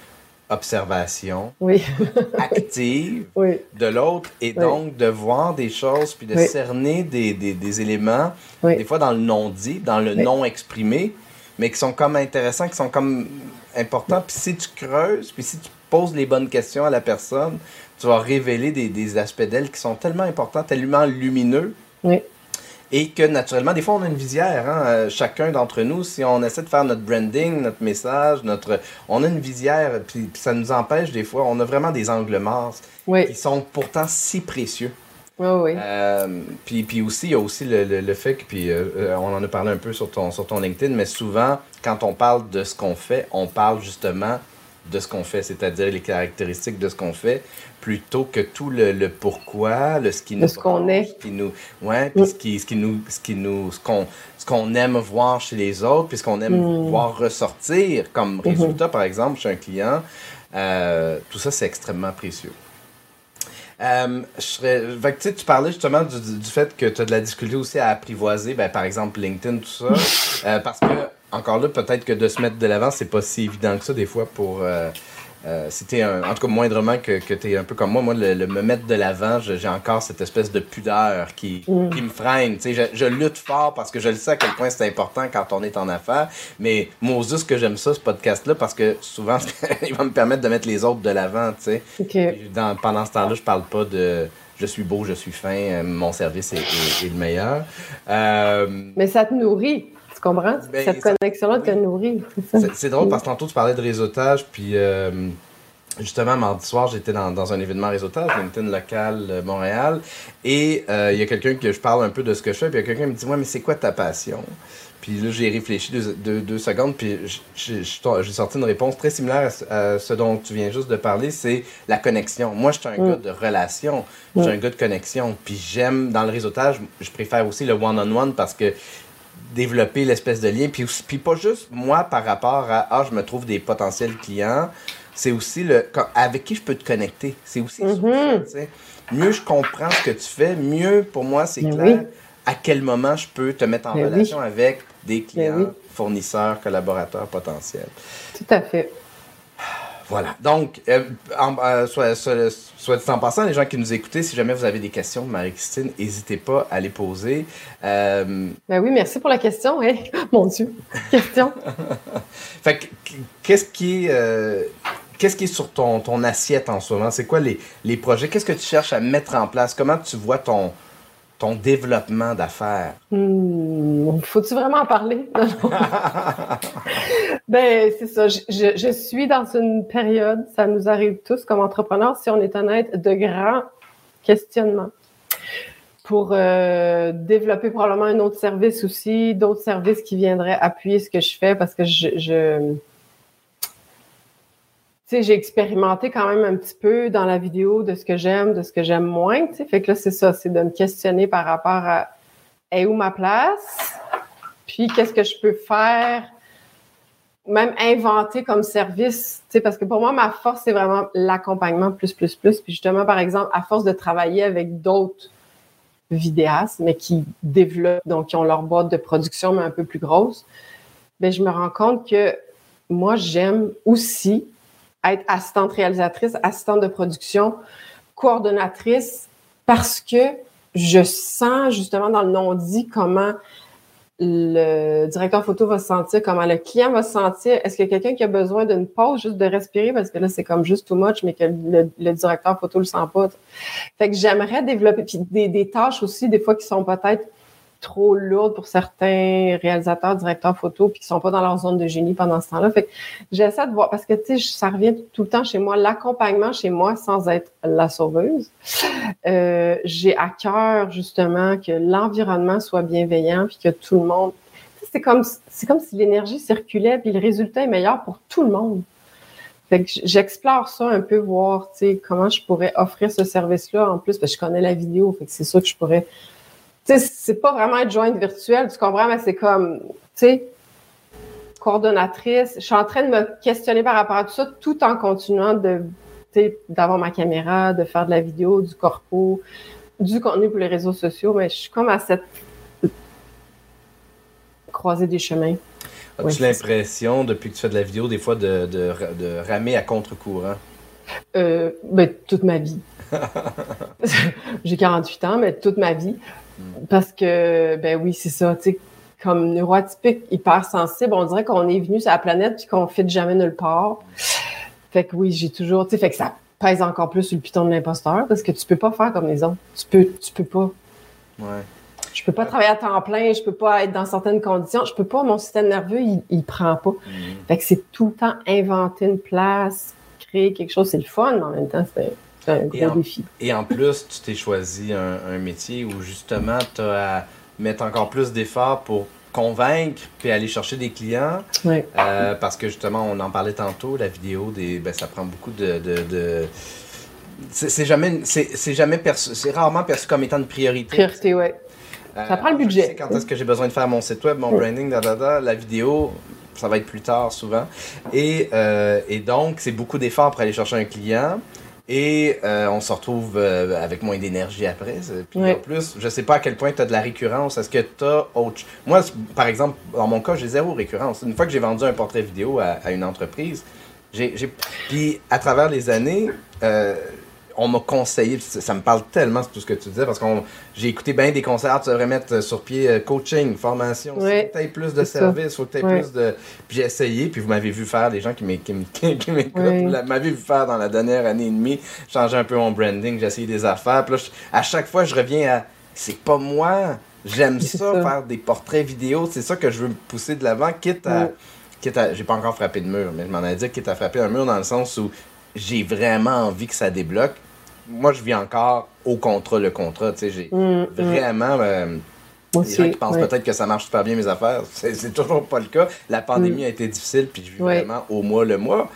observation Oui, active oui, de l'autre et Oui. donc de voir des choses puis de cerner des, des, des éléments, des fois dans le non-dit, dans le non-exprimé, mais qui sont comme intéressants, qui sont comme importants. Puis si tu creuses, puis si tu poses les bonnes questions à la personne, tu vas révéler des, des aspects d'elle qui sont tellement importants, tellement lumineux. oui, Et que naturellement, des fois, on a une visière. hein, euh, chacun d'entre nous, si on essaie de faire notre branding, notre message, notre, on a une visière, puis, puis ça nous empêche des fois. On a vraiment des angles morts qui oui, sont pourtant si précieux. oui, oui. Euh, puis, puis aussi, il y a aussi le, le- le fait que, puis euh, euh, on en a parlé un peu sur ton, sur ton LinkedIn, mais souvent, quand on parle de ce qu'on fait, on parle justement de ce qu'on fait, c'est-à-dire les caractéristiques de ce qu'on fait, plutôt que tout le, le pourquoi, le ce qui nous ce qu'on est. ce qui nous, ouais, puis Mm. ce qui, ce qui nous, ce qui nous, ce qu'on, ce qu'on aime voir chez les autres, puis ce qu'on aime Mm. voir ressortir comme Mhm. résultat, par exemple, chez un client, euh, tout ça c'est extrêmement précieux. Euh, je serais, fait que, tu parlais justement du fait que tu as de la difficulté aussi à apprivoiser, ben, par exemple LinkedIn, tout ça. Euh, parce que, encore là, peut-être que de se mettre de l'avant, c'est pas si évident que ça, des fois, pour. Euh, euh, t'es un, en tout cas, moindrement que, que tu es un peu comme moi, moi, le, le me mettre de l'avant, j'ai encore cette espèce de pudeur qui, Mm. qui me freine. Je, je lutte fort parce que je le sais à quel point c'est important quand on est en affaires. Mais moi, juste que j'aime ça, ce podcast-là, parce que souvent, il va me permettre de mettre les autres de l'avant, tu sais. OK. Puis Dans, pendant ce temps-là, je parle pas de je suis beau, je suis fin, euh, mon service est, est- est le meilleur. Euh, Mais ça te nourrit. Tu comprends? Ben, Cette connexion-là te oui. nourrit. c'est drôle parce que tantôt tu parlais de réseautage, puis euh, justement, mardi soir, j'étais dans, dans un événement réseautage, LinkedIn local euh, Montréal, et euh, il y a quelqu'un que je parle un peu de ce que je fais, puis il y a quelqu'un qui me dit Ouais, mais c'est quoi ta passion? Puis là, j'ai réfléchi deux, deux- deux secondes, puis j'ai sorti une réponse très similaire à ce, dont tu viens juste de parler c'est la connexion. Moi, je suis un Mm. gars de relation, je suis un gars de connexion, puis j'aime, dans le réseautage, je préfère aussi le one-on-one parce que développer l'espèce de lien. Puis, puis pas juste moi par rapport à Ah, je me trouve des potentiels clients. C'est aussi le quand- avec qui je peux te connecter. C'est aussi sur Mhm. ça, sais. Mieux je comprends ce que tu fais, mieux pour moi c'est Mais clair oui. à quel moment je peux te mettre en Mais relation avec des clients, oui. fournisseurs, collaborateurs potentiels. Tout à fait. Voilà. Donc, euh, en- euh, soit, soit, soit dit en passant, les gens qui nous écoutaient, si jamais vous avez des questions, Marie-Christine, n'hésitez pas à les poser. Euh, Ben oui, merci pour la question. hein. Mon Dieu, question. Fait que, qu'est-ce qui est, qu'est-ce qui est sur ton, ton assiette en ce moment? C'est quoi les, les projets? Qu'est-ce que tu cherches à mettre en place? Comment tu vois ton, ton développement d'affaires? Hmm, Faut-tu vraiment en parler? Ben, c'est ça. Je, suis dans une période, ça nous arrive tous comme entrepreneurs, si on est honnête, de grands questionnements pour euh, développer probablement un autre service aussi, d'autres services qui viendraient appuyer ce que je fais parce que je, j'ai expérimenté quand même un petit peu dans la vidéo de ce que j'aime, de ce que j'aime moins. Fait que là, c'est ça, c'est de me questionner par rapport à est où ma place, puis qu'est-ce que je peux faire, même inventer comme service, tu sais, parce que pour moi, ma force, c'est vraiment l'accompagnement plus, plus, plus. Puis justement, par exemple, à force de travailler avec d'autres vidéastes, mais qui développent, donc qui ont leur boîte de production, mais un peu plus grosse, ben je me rends compte que moi, j'aime aussi être assistante réalisatrice, assistante de production, coordonnatrice, parce que je sens justement dans le non-dit comment le directeur photo va se sentir, comment le client va se sentir. Est-ce qu'il y a quelqu'un qui a besoin d'une pause, juste de respirer, parce que là, c'est comme juste too much, mais que le, directeur photo le sent pas. Fait que j'aimerais développer, des tâches aussi, des fois, qui sont peut-être trop lourdes pour certains réalisateurs, directeurs photo, puis qui sont pas dans leur zone de génie pendant ce temps-là. Fait que j'essaie de voir, parce que, tu sais, ça revient tout le temps chez moi, l'accompagnement chez moi, sans être la sauveuse. Euh, j'ai à cœur, justement, que l'environnement soit bienveillant, puis que tout le monde... C'est comme, c'est comme si l'énergie circulait, puis le résultat est meilleur pour tout le monde. Fait que j'explore ça un peu, voir, tu sais, comment je pourrais offrir ce service-là en plus, parce que je connais la vidéo, fait que c'est sûr que je pourrais sais, c'est pas vraiment être jointe virtuelle, tu comprends, mais c'est comme, tu sais, coordonnatrice. Je suis en train de me questionner par rapport à tout ça, tout en continuant de, tu sais, d'avoir ma caméra, de faire de la vidéo, du corpo, du contenu pour les réseaux sociaux, mais je suis comme à cette croisée des chemins. As-tu l'impression, depuis que tu fais de la vidéo, des fois de, de, de ramer à contre-courant? Euh, ben, toute ma vie. J'ai 48 ans, mais toute ma vie. Parce que, ben oui, c'est ça, tu sais, comme neuroatypique, hyper sensible, on dirait qu'on est venu sur la planète puis qu'on ne fit jamais nulle part. Fait que oui, j'ai toujours, tu sais, fait que ça pèse encore plus sur le piton de l'imposteur parce que tu peux pas faire comme les autres. Tu peux, tu peux pas. Ouais. Je peux pas travailler à temps plein, je peux pas être dans certaines conditions, je peux pas, mon système nerveux, il, il prend pas. Mhm. Fait que c'est tout le temps inventer une place, créer quelque chose, c'est le fun, mais en même temps, c'est c'est un Et en- défi. Et en plus, tu t'es choisi un, un métier où justement, tu as à mettre encore plus d'efforts pour convaincre puis aller chercher des clients. Ouais. Euh, parce que justement, on en parlait tantôt, la vidéo, des, ben, ça prend beaucoup de. de, de- c'est jamais, c'est jamais perçu, c'est rarement perçu comme étant une priorité. Priorité, ouais. Euh, Ça prend le je budget. sais quand est-ce que j'ai besoin de faire mon site web, mon branding, da, da, da, la vidéo, ça va être plus tard souvent. Et, euh, et donc, c'est beaucoup d'efforts pour aller chercher un client. Et euh, on se retrouve euh, avec moins d'énergie après. C'est- Puis Ouais. en plus, je sais pas à quel point tu as de la récurrence. Est-ce que tu as autre Moi, par exemple, dans mon cas, j'ai zéro récurrence. Une fois que j'ai vendu un portrait vidéo à, à une entreprise, j'ai. j'ai- Puis à travers les années, euh, on m'a conseillé, ça, ça me parle tellement, tout ce que tu disais, parce que j'ai écouté bien des conseils, Ah, tu devrais mettre euh, sur pied euh, coaching, formation, Ouais, faut que tu plus de services, faut que tu Ouais. plus de... Puis j'ai essayé, puis vous m'avez vu faire, les gens qui m'écoutent, Ouais. m'avez vu faire dans la dernière année et demie, changer un peu mon branding, j'ai essayé des affaires, puis là, je- à chaque fois, je reviens à, c'est pas moi J'aime ça, faire des portraits vidéo. C'est ça que je veux me pousser de l'avant, quitte à. Quitte à j'ai pas encore frappé de mur, mais je m'en ai dit quitte à frapper un mur dans le sens où j'ai vraiment envie que ça débloque. Moi, je vis encore au contrat, le contrat. Tu sais, j'ai mm, mm. vraiment. Euh, les gens qui pensent peut-être que ça marche super bien mes affaires, c'est toujours pas le cas. La pandémie mm. a été difficile, puis je vis vraiment au mois le mois.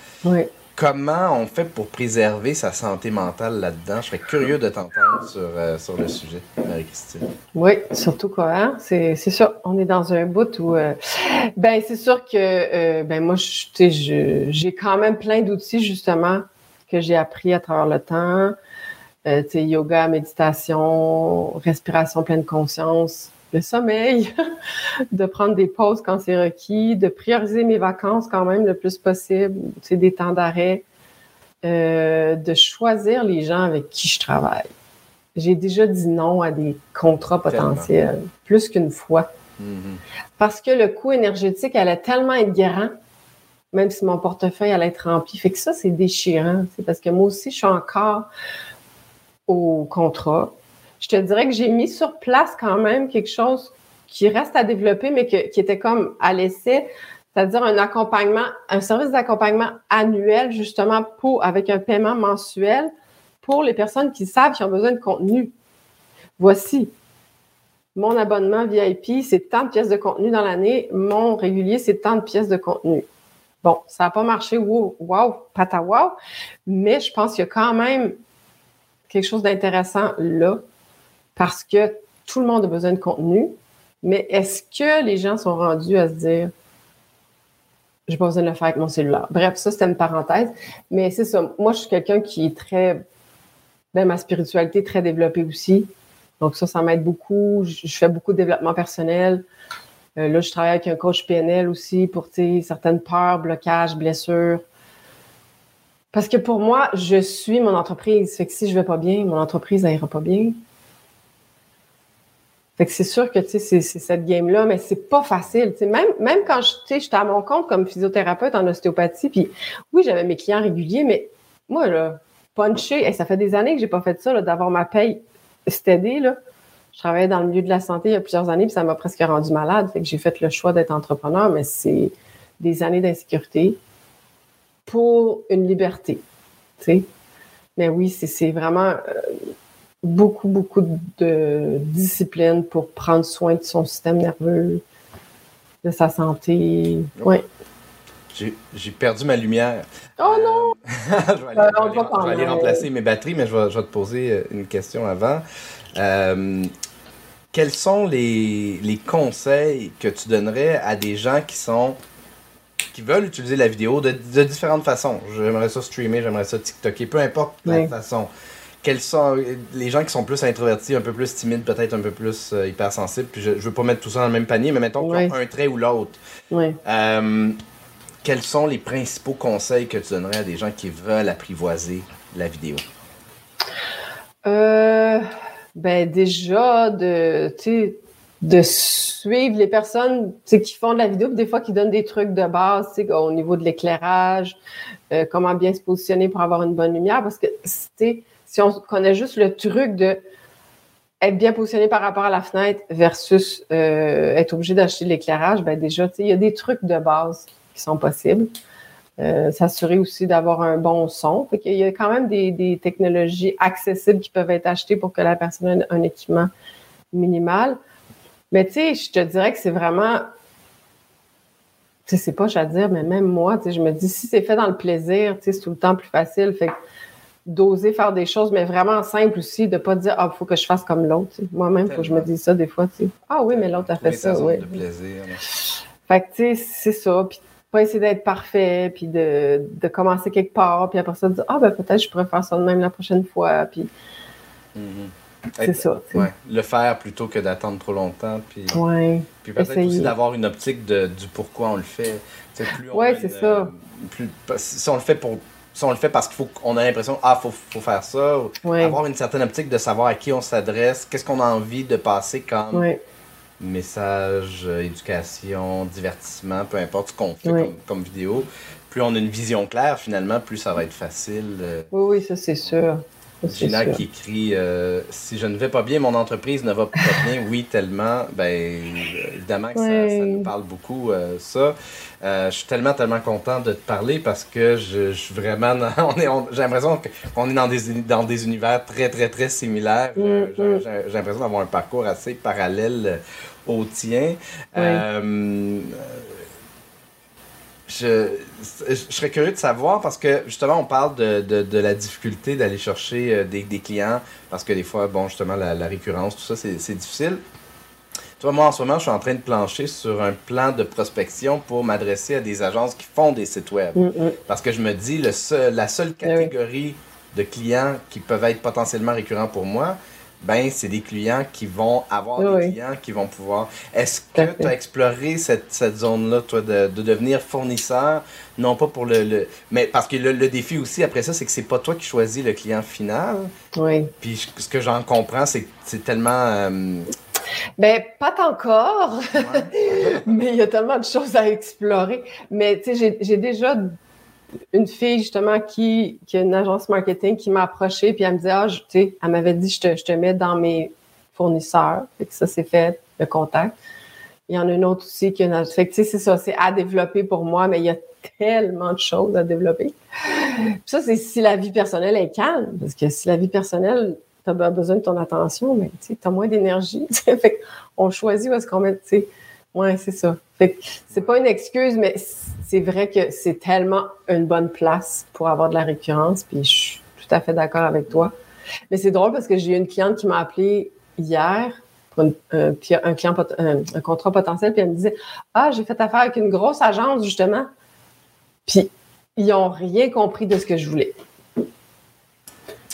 Comment on fait pour préserver sa santé mentale là-dedans? Je serais curieux de t'entendre sur, euh, le sujet, Marie-Christine. Oui, surtout quoi, hein? C'est sûr, on est dans un bout où... Euh, ben, c'est sûr que, euh, ben moi, j'ai quand même plein d'outils, justement, que j'ai appris à travers le temps. Yoga, méditation, respiration pleine conscience, le sommeil, de prendre des pauses quand c'est requis, de prioriser mes vacances quand même le plus possible, c'est des temps d'arrêt, euh, de choisir les gens avec qui je travaille. J'ai déjà dit non à des contrats potentiels, plus qu'une fois. Mm-hmm. Parce que le coût énergétique allait tellement être grand, même si mon portefeuille allait être rempli. Fait que ça, c'est déchirant. Parce que moi aussi, je suis encore au contrat je te dirais que j'ai mis sur place quand même quelque chose qui reste à développer, mais qui était comme à l'essai, c'est-à-dire un accompagnement, un service d'accompagnement annuel, justement, pour, avec un paiement mensuel pour les personnes qui savent qu'ils ont besoin de contenu. Voici. Mon abonnement VIP, c'est tant de pièces de contenu dans l'année. Mon régulier, c'est tant de pièces de contenu. Bon, ça n'a pas marché, wow, wow, pata wow, mais je pense qu'il y a quand même quelque chose d'intéressant là parce que tout le monde a besoin de contenu, mais est-ce que les gens sont rendus à se dire j'ai pas besoin de le faire avec mon cellulaire? Bref, ça, c'était une parenthèse. Mais c'est ça. Moi, je suis quelqu'un qui est très. Ben, ma spiritualité est très développée aussi. Donc, ça, ça m'aide beaucoup. Je, fais beaucoup de développement personnel. Euh, là, je travaille avec un coach PNL aussi pour certaines peurs, blocages, blessures. Parce que pour moi, je suis mon entreprise. Fait que si je vais pas bien, mon entreprise n'ira pas bien. Fait que c'est sûr que c'est, cette game-là, mais c'est pas facile. même, quand j'étais à mon compte comme physiothérapeute en ostéopathie, puis oui, j'avais mes clients réguliers, mais moi, là, puncher, ça fait des années que j'ai pas fait ça, d'avoir ma paye steady, là. Je travaillais dans le milieu de la santé il y a plusieurs années, puis ça m'a presque rendu malade. J'ai fait le choix d'être entrepreneur, mais c'est des années d'insécurité pour une liberté. Mais oui, c'est vraiment. Euh, beaucoup, beaucoup de discipline pour prendre soin de son système nerveux, de sa santé. Ouais. J'ai perdu ma lumière. Oh non! je vais aller, remplacer mes batteries, mais je vais, te poser euh, une question avant. Euh, quels sont les, les, conseils que tu donnerais à des gens qui sont qui veulent utiliser la vidéo de, de différentes façons? J'aimerais ça streamer, j'aimerais ça TikToker, peu importe la façon quels sont les gens qui sont plus introvertis, un peu plus timides, peut-être un peu plus euh, hypersensibles, puis je, je veux pas mettre tout ça dans le même panier, mais mettons qu'ils ont un trait ou l'autre. Euh, quels sont les principaux conseils que tu donnerais à des gens qui veulent apprivoiser la vidéo? Euh, ben déjà de, de suivre les personnes qui font de la vidéo, des fois qui donnent des trucs de base au niveau de l'éclairage, comment bien se positionner pour avoir une bonne lumière, parce que c'était si on connaît juste le truc de être bien positionné par rapport à la fenêtre versus euh, être obligé d'acheter l'éclairage, ben déjà, il y a des trucs de base qui sont possibles. Euh, s'assurer aussi d'avoir un bon son. il y a quand même des, technologies accessibles qui peuvent être achetées pour que la personne ait un équipement minimal. Mais tu sais, je te dirais que c'est vraiment c'est pas à dire, mais même moi, je me dis, si c'est fait dans le plaisir, c'est tout le temps plus facile. Fait d'oser faire des choses, mais vraiment simple aussi, de pas dire Ah, il faut que je fasse comme l'autre. Moi-même, il faut que je me dise ça des fois. Ah oui, mais l'autre a fait ça. Oui. De plaisir. Fait que, tu sais, c'est ça. Puis pas essayer d'être parfait, puis de, de, commencer quelque part, puis après ça, dire Ah, ben peut-être je pourrais faire ça de même la prochaine fois. Puis. Mm-hmm. C'est ça. Ouais. Le faire plutôt que d'attendre trop longtemps. Puis, ouais. puis peut-être aussi d'avoir une optique de, du pourquoi on le fait. Oui, c'est ça. Plus, si on le fait pour si on le fait parce qu'il faut qu'on a l'impression ah faut, faut faire ça avoir une certaine optique de savoir à qui on s'adresse qu'est-ce qu'on a envie de passer comme message éducation divertissement peu importe ce qu'on fait comme, vidéo. Plus on a une vision claire finalement plus ça va être facile euh. oui oui ça c'est sûr Gina qui écrit euh, Si je ne vais pas bien, mon entreprise ne va pas bien. Oui, tellement. Ben, évidemment que ça, nous parle beaucoup, euh, ça. Euh, je suis tellement, tellement content de te parler parce que je, suis vraiment. on est, j'ai l'impression qu'on est dans des, dans des univers très, très, très similaires. Mm, mm. J'ai, l'impression d'avoir un parcours assez parallèle au tien. Je, je, serais curieux de savoir parce que justement, on parle de, de, la difficulté d'aller chercher euh, des, des, clients parce que des fois, bon, justement, la, la récurrence, tout ça, c'est difficile. Toi, moi, en ce moment, je suis en train de plancher sur un plan de prospection pour m'adresser à des agences qui font des sites web. Mm, mm. Parce que je me dis, le seul, la seule eh catégorie de clients qui peuvent être potentiellement récurrents pour moi, ben c'est des clients qui vont avoir des clients qui vont pouvoir. Est-ce que tu as exploré cette, cette zone-là, toi, de, de, devenir fournisseur, non pas pour le, le mais parce que le, le, défi aussi après ça, c'est que c'est pas toi qui choisis le client final. Oui. Puis ce que j'en comprends, c'est que c'est tellement euh, ben, pas encore, mais il y a tellement de choses à explorer. Mais tu sais, j'ai déjà une fille justement qui, qui a une agence marketing qui m'a approché puis elle me dit ah tu sais elle m'avait dit je te, je te mets dans mes fournisseurs. Fait que ça c'est fait le contact. Il y en a une autre aussi qui a une fait tu sais c'est ça c'est à développer pour moi mais il y a tellement de choses à développer. Puis ça c'est si la vie personnelle est calme parce que si la vie personnelle tu besoin de ton attention mais tu as moins d'énergie. Fait on choisit où est-ce qu'on met tu sais. Ouais c'est ça c'est pas une excuse mais c'est vrai que c'est tellement une bonne place pour avoir de la récurrence, puis je suis tout à fait d'accord avec toi. Mais c'est drôle parce que j'ai eu une cliente qui m'a appelé hier pour un, client, un, contrat potentiel, puis elle me disait Ah, j'ai fait affaire avec une grosse agence, justement. Puis ils n'ont rien compris de ce que je voulais.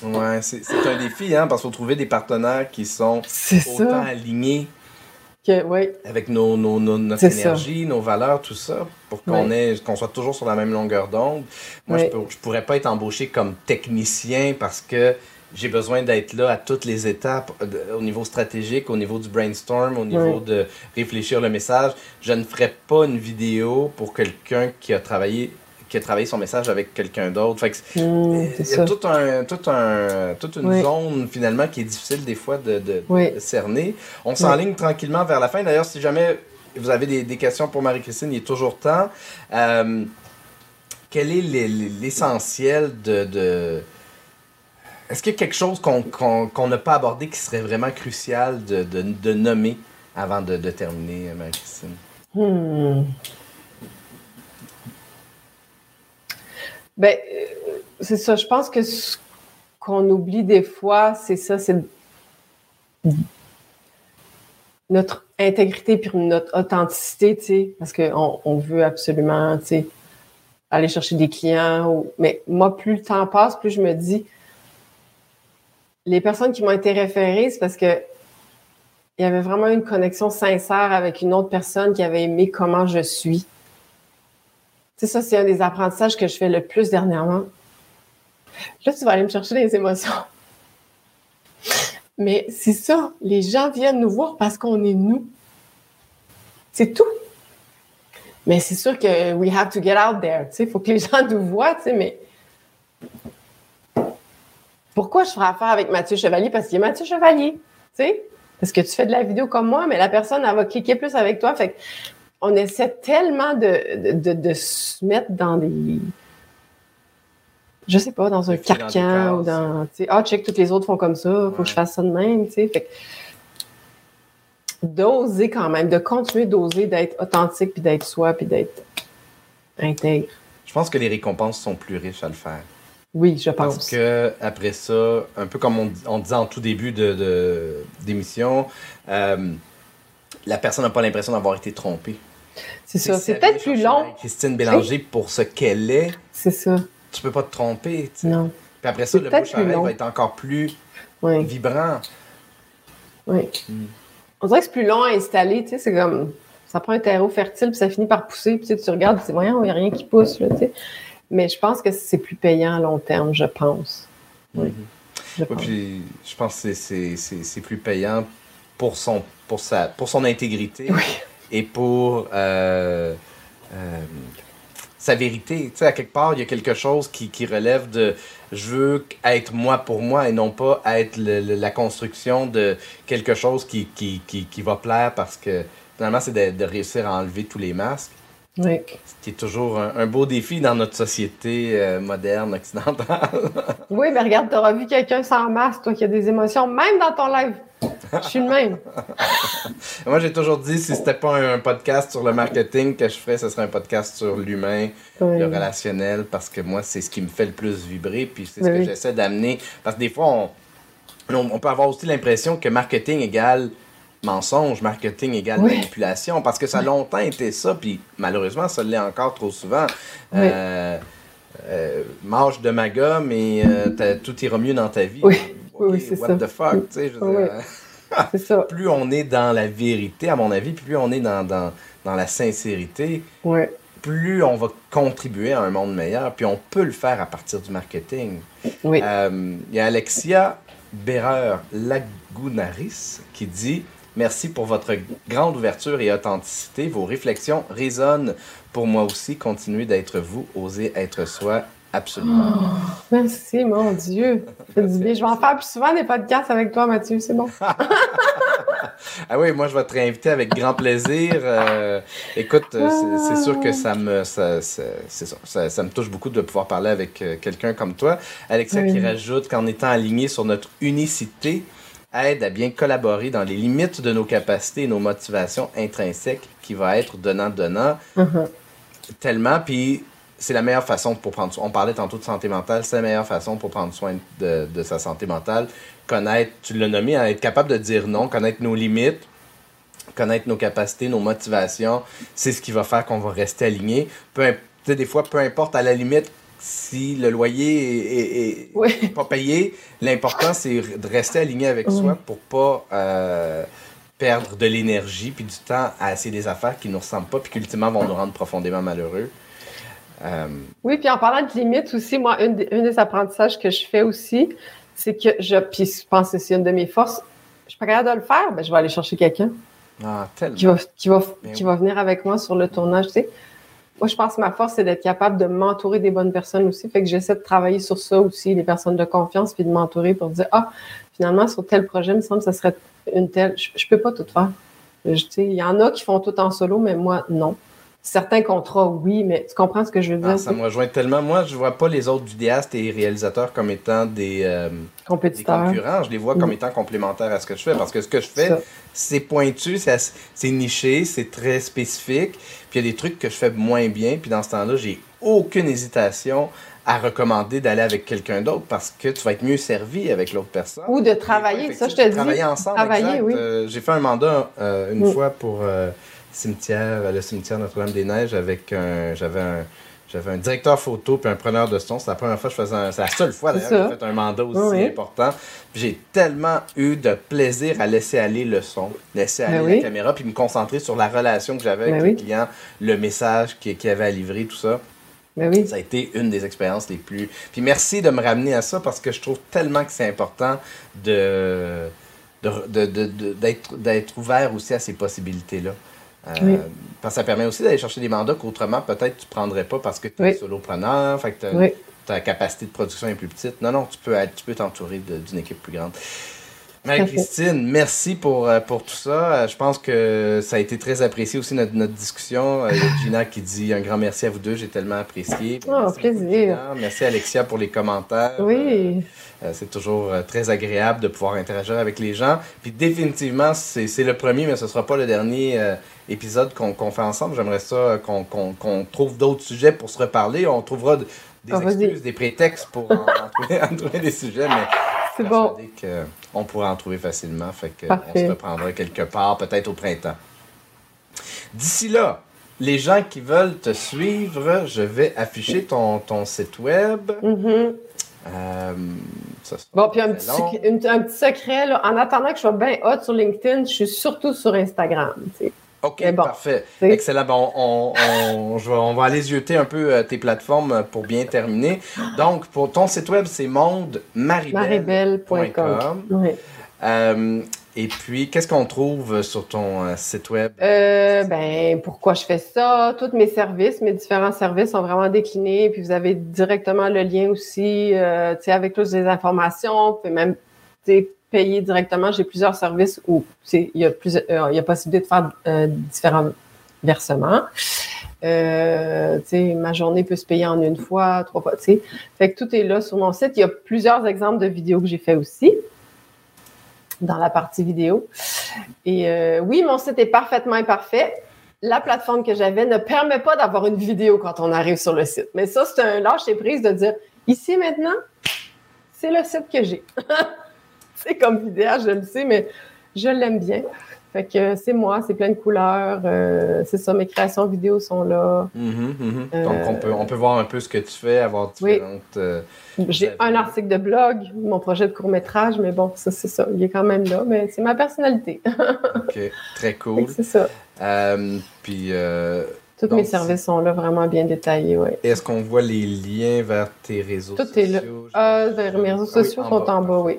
Ouais, c'est un défi, hein, parce qu'il faut trouver des partenaires qui sont autant alignés avec nos, nos, notre énergie, nos valeurs, tout ça, pour qu'on qu'on soit toujours sur la même longueur d'onde. Moi, je, ne pourrais pas être embauché comme technicien parce que j'ai besoin d'être là à toutes les étapes, euh, au niveau stratégique, au niveau du brainstorm, au niveau de réfléchir le message. Je ne ferais pas une vidéo pour quelqu'un qui a travaillé qui a travaillé son message avec quelqu'un d'autre. Fait mmh, euh, il y a tout un, tout un, toute une zone finalement qui est difficile des fois de, de, cerner. On s'enligne tranquillement vers la fin. D'ailleurs, si jamais vous avez des, des questions pour Marie-Christine, il est toujours temps. Euh, quel est l'essentiel de, de... Est-ce qu'il y a quelque chose qu'on n'a pas abordé qui serait vraiment crucial de, de nommer avant de, terminer, Marie-Christine? Hmm. Ben, euh, c'est ça. Je pense que ce qu'on oublie des fois, c'est ça, c'est notre intégrité puis notre authenticité, tu sais, parce qu'on on veut absolument, tu sais, aller chercher des clients. Mais moi, plus le temps passe, plus je me dis, les personnes qui m'ont été référées, c'est parce que il y avait vraiment une connexion sincère avec une autre personne qui avait aimé comment je suis. C'est ça, c'est un des apprentissages que je fais le plus dernièrement. Là, tu vas aller me chercher des émotions. Mais c'est ça, les gens viennent nous voir parce qu'on est nous. C'est tout. Mais c'est sûr que we have to get out there. Il faut que les gens nous voient, mais pourquoi je ferais affaire avec Mathieu Chevalier? Parce qu'il est Mathieu Chevalier. sais, Parce que tu fais de la vidéo comme moi, mais la personne, va cliquer plus avec toi. On essaie tellement de, de, de, se mettre dans des. Je sais pas, dans un carcan ou dans. Ah, check, toutes les autres font comme ça, faut que je fasse ça de même, tu sais. Fait d'oser quand même, de continuer d'oser d'être authentique, puis d'être soi, puis d'être intègre. Je pense que les récompenses sont plus riches à le faire. Oui, je pense. Parce que après ça, un peu comme on, on disait en tout début de d'émission, euh, la personne n'a pas l'impression d'avoir été trompée. C'est ça. C'est peut-être plus long. Christine Bélanger pour ce qu'elle est. C'est ça. Tu peux pas te tromper. Non. Puis après ça, le bouche à va être encore plus vibrant. Oui. Hmm. On dirait que c'est plus long à installer. Tu sais, c'est comme. Ça prend un terreau fertile, puis ça finit par pousser. Puis tu, regardes, tu dis, voyons, il n'y a rien qui pousse. Là, tu sais. Mais je pense que c'est plus payant à long terme, je pense. Oui. Hmm. Je, pense. Puis, je pense que c'est plus payant pour son, pour sa, pour son intégrité. Oui et pour euh, euh, sa vérité. Tu sais, à quelque part, il y a quelque chose qui, qui relève de je veux être moi pour moi et non pas être la construction de quelque chose qui, qui, qui, qui va plaire parce que finalement, c'est de, de, réussir à enlever tous les masques. Oui. Ce qui est toujours un, beau défi dans notre société euh, moderne, occidentale. oui, mais regarde, tu auras vu quelqu'un sans masque, toi, qui a des émotions, même dans ton live. Je suis le même. Moi, j'ai toujours dit, si c'était pas un, podcast sur le marketing que je ferais, ce serait un podcast sur l'humain, le relationnel, parce que moi, c'est ce qui me fait le plus vibrer, puis c'est ce que j'essaie d'amener. Parce que des fois, on, on, peut avoir aussi l'impression que marketing égale mensonge, marketing égale manipulation, parce que ça a longtemps été ça, puis malheureusement, ça l'est encore trop souvent. Euh, euh, mange de ma gomme et euh, tout ira mieux dans ta vie. Oui, oui, c'est ça. What the fuck, tu sais, je ça. Plus on est dans la vérité, à mon avis, plus on est dans, dans, dans la sincérité, plus on va contribuer à un monde meilleur, puis on peut le faire à partir du marketing. Oui. Il y a Alexia Berreur-Lagunaris qui dit Merci pour votre grande ouverture et authenticité. Vos réflexions résonnent pour moi aussi. Continuez d'être vous, osez être soi. Absolument. Oh, merci, mon Dieu. Je vais en faire plus souvent des podcasts avec toi, Mathieu. C'est bon. ah oui, moi, je vais te réinviter avec grand plaisir. Euh, écoute, euh, c'est sûr que ça me, ça, ça, ça, me touche beaucoup de pouvoir parler avec euh, quelqu'un comme toi. Alexia qui rajoute qu'en étant aligné sur notre unicité, aide à bien collaborer dans les limites de nos capacités et nos motivations intrinsèques qui va être donnant-donnant. Uh-huh. Tellement, puis c'est la meilleure façon pour prendre soin. On parlait tantôt de santé mentale, c'est la meilleure façon pour prendre soin de, de sa santé mentale. Connaître, tu l'as nommé, hein, être capable de dire non, connaître nos limites, connaître nos capacités, nos motivations, c'est ce qui va faire qu'on va rester aligné. Peu, des fois, peu importe, à la limite, si le loyer est, pas payé, l'important c'est de rester aligné avec soi pour pas euh, perdre de l'énergie puis du temps à essayer des affaires qui ne nous ressemblent pas puis qui ultimement vont nous rendre profondément malheureux. Euh, oui, puis en parlant de limites aussi, moi, un des, apprentissages que je fais aussi, c'est que je, puis je pense que c'est une de mes forces, je suis pas capable de le faire, ben, je vais aller chercher quelqu'un. Ah, qui va, qui, va, qui va venir avec moi sur le tournage, tu sais moi, je pense que ma force, c'est d'être capable de m'entourer des bonnes personnes aussi. Fait que j'essaie de travailler sur ça aussi, les personnes de confiance, puis de m'entourer pour dire Ah, finalement, sur tel projet, il me semble que ça serait une telle. Je, je peux pas tout faire. Il y en a qui font tout en solo, mais moi, non. Certains contrats, oui, mais tu comprends ce que je veux dire? Ah, ça me rejoint tellement. Moi, je vois pas les autres vidéastes et réalisateurs comme étant des, euh, Compétiteurs. concurrents. Je les vois comme mm. étant complémentaires à ce que je fais. Parce que ce que je fais, c'est pointu, c'est niché, c'est très spécifique. Puis il y a des trucs que je fais moins bien. Puis dans ce temps-là, j'ai aucune hésitation à recommander d'aller avec quelqu'un d'autre parce que tu vas être mieux servi avec l'autre personne. Ou de travailler, ça je te dis. Travailler ensemble, travailler, Oui. Euh, j'ai fait un mandat euh, une mm. fois pour cimetière, le cimetière Notre-Dame-des-Neiges avec un. J'avais un. J'avais un directeur photo puis un preneur de son. C'est la première fois que je faisais un... C'est la seule fois d'ailleurs que j'ai fait un mandat aussi important. J'ai tellement eu de plaisir à laisser aller le son, laisser aller ben la caméra, puis me concentrer sur la relation que j'avais avec ben le client, le message qu'il qui avait à livrer, tout ça. Ben ça a été une des expériences les plus. Puis merci de me ramener à ça parce que je trouve tellement que c'est important de d'être de, ouvert aussi à ces possibilités-là. Euh, parce que ça permet aussi d'aller chercher des mandats qu'autrement, peut-être, tu ne prendrais pas parce que tu es solopreneur, fait que ta capacité de production est plus petite. Non, non, tu peux tu peux t'entourer d'une équipe plus grande. Marie-Christine, merci pour, euh, pour tout ça. Euh, je pense que ça a été très apprécié aussi notre, notre discussion. Il y a Gina qui dit un grand merci à vous deux, j'ai tellement apprécié. Oh, plaisir. Merci Alexia pour les commentaires. Oui. c'est toujours très agréable de pouvoir interagir avec les gens. Puis définitivement, c'est le premier, mais ce ne sera pas le dernier épisode qu'on fait ensemble. J'aimerais ça qu'on trouve d'autres sujets pour se reparler. On trouvera des ah, excuses, des prétextes pour en, trouver, des sujets, mais c'est bon. on pourrait en trouver facilement. Fait que on se reprendra quelque part, peut-être au printemps. D'ici là, les gens qui veulent te suivre, je vais afficher ton, ton site web. Mm-hmm. Euh, bon, puis un petit, un petit, secret, là, en attendant que je sois bien hot sur LinkedIn, je suis surtout sur Instagram. OK, parfait. Excellent. Bon, on, on, va aller zioter un peu euh, tes plateformes pour bien terminer. Donc, pour ton site web, c'est mondemaribel.com. Oui. Euh, Et puis, qu'est-ce qu'on trouve sur ton euh, site web? Euh, ben, pourquoi je fais ça? Tous mes services, mes différents services sont vraiment déclinés. Puis vous avez directement le lien aussi, euh, tu sais, avec toutes les informations. Vous pouvez même, payer directement. J'ai plusieurs services où il y a euh, y a possibilité de faire euh, différents versements. Euh, ma journée peut se payer en une fois, trois fois. Fait que tout est là sur mon site. Il y a plusieurs exemples de vidéos que j'ai fait aussi dans la partie vidéo. Et oui, mon site est parfaitement imparfait. La plateforme que j'avais ne permet pas d'avoir une vidéo quand on arrive sur le site. Mais ça, c'est un lâcher prise de dire ici maintenant, c'est le site que j'ai. c'est comme vidéaste, je le sais, mais je l'aime bien. Fait que c'est moi, c'est plein de couleurs. Euh, c'est ça, mes créations vidéo sont là. Mm-hmm, mm-hmm. Donc, on peut, on peut voir un peu ce que tu fais, avoir différentes. Euh, J'ai un article de blog, mon projet de court-métrage, mais bon, ça, c'est ça. Il est quand même là, mais c'est ma personnalité. OK, très cool. C'est ça. Euh, puis. Tous mes services sont là, vraiment bien détaillés, oui. Est-ce qu'on voit les liens vers tes réseaux sociaux? Tout est là. vers mes réseaux ah sociaux sont en bas, oui.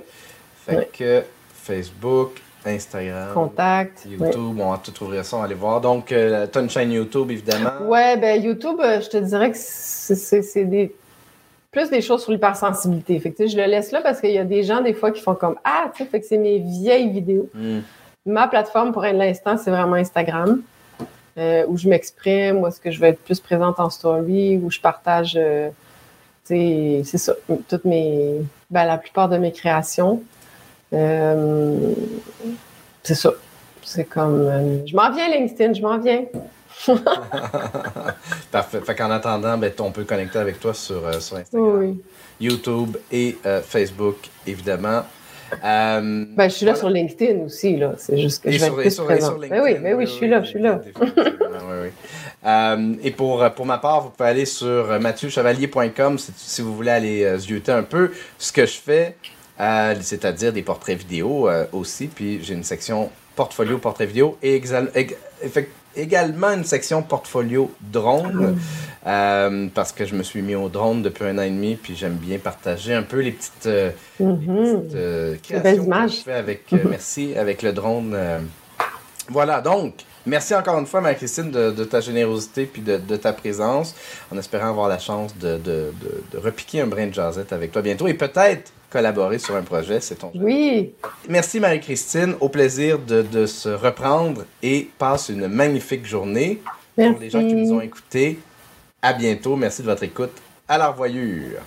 Fait que Facebook, Instagram, Contact, YouTube, on va tout ouvrir ça, on va aller voir. Donc, euh, tu as une chaîne YouTube, évidemment. Ouais, ben YouTube, euh, je te dirais que c'est des plus des choses sur l'hypersensibilité. Fait que, je le laisse là parce qu'il y a des gens, des fois, qui font comme Ah, tu sais, fait que c'est mes vieilles vidéos. Hmm. Ma plateforme, pour l'instant, c'est vraiment Instagram, euh, où je m'exprime, où est-ce que je vais être plus présente en story, où je partage, euh, c'est ça, toutes mes, ben, la plupart de mes créations. Euh, c'est ça. C'est comme. Euh, je m'en viens, LinkedIn, je m'en viens. Parfait. Fait qu'en attendant, ben, on peut connecter avec toi sur, euh, sur Instagram, YouTube et Facebook, évidemment. ben, je suis là sur LinkedIn aussi, là. C'est juste que je vais être plus. Ben oui, ben oui, je suis là, je suis là. et pour, pour ma part, vous pouvez aller sur mathieuchevalier.com si, si, vous voulez aller euh, un peu ce que je fais c'est-à-dire des portraits vidéo euh, aussi. Puis j'ai une section portfolio portrait vidéo et également une section portfolio drone euh, parce que je me suis mis au drone depuis un an et demi puis j'aime bien partager un peu les petites, euh, mm-hmm. créations que je fais avec merci avec le drone. Voilà donc. Merci encore une fois, Marie-Christine, de, ta générosité puis de, ta présence, en espérant avoir la chance de, de, repiquer un brin de jazzette avec toi bientôt et peut-être collaborer sur un projet, c'est ton Oui. Merci Marie-Christine, au plaisir de, se reprendre et passe une magnifique journée. Merci. Pour les gens qui nous ont écoutés, à bientôt. Merci de votre écoute. À la revoyure.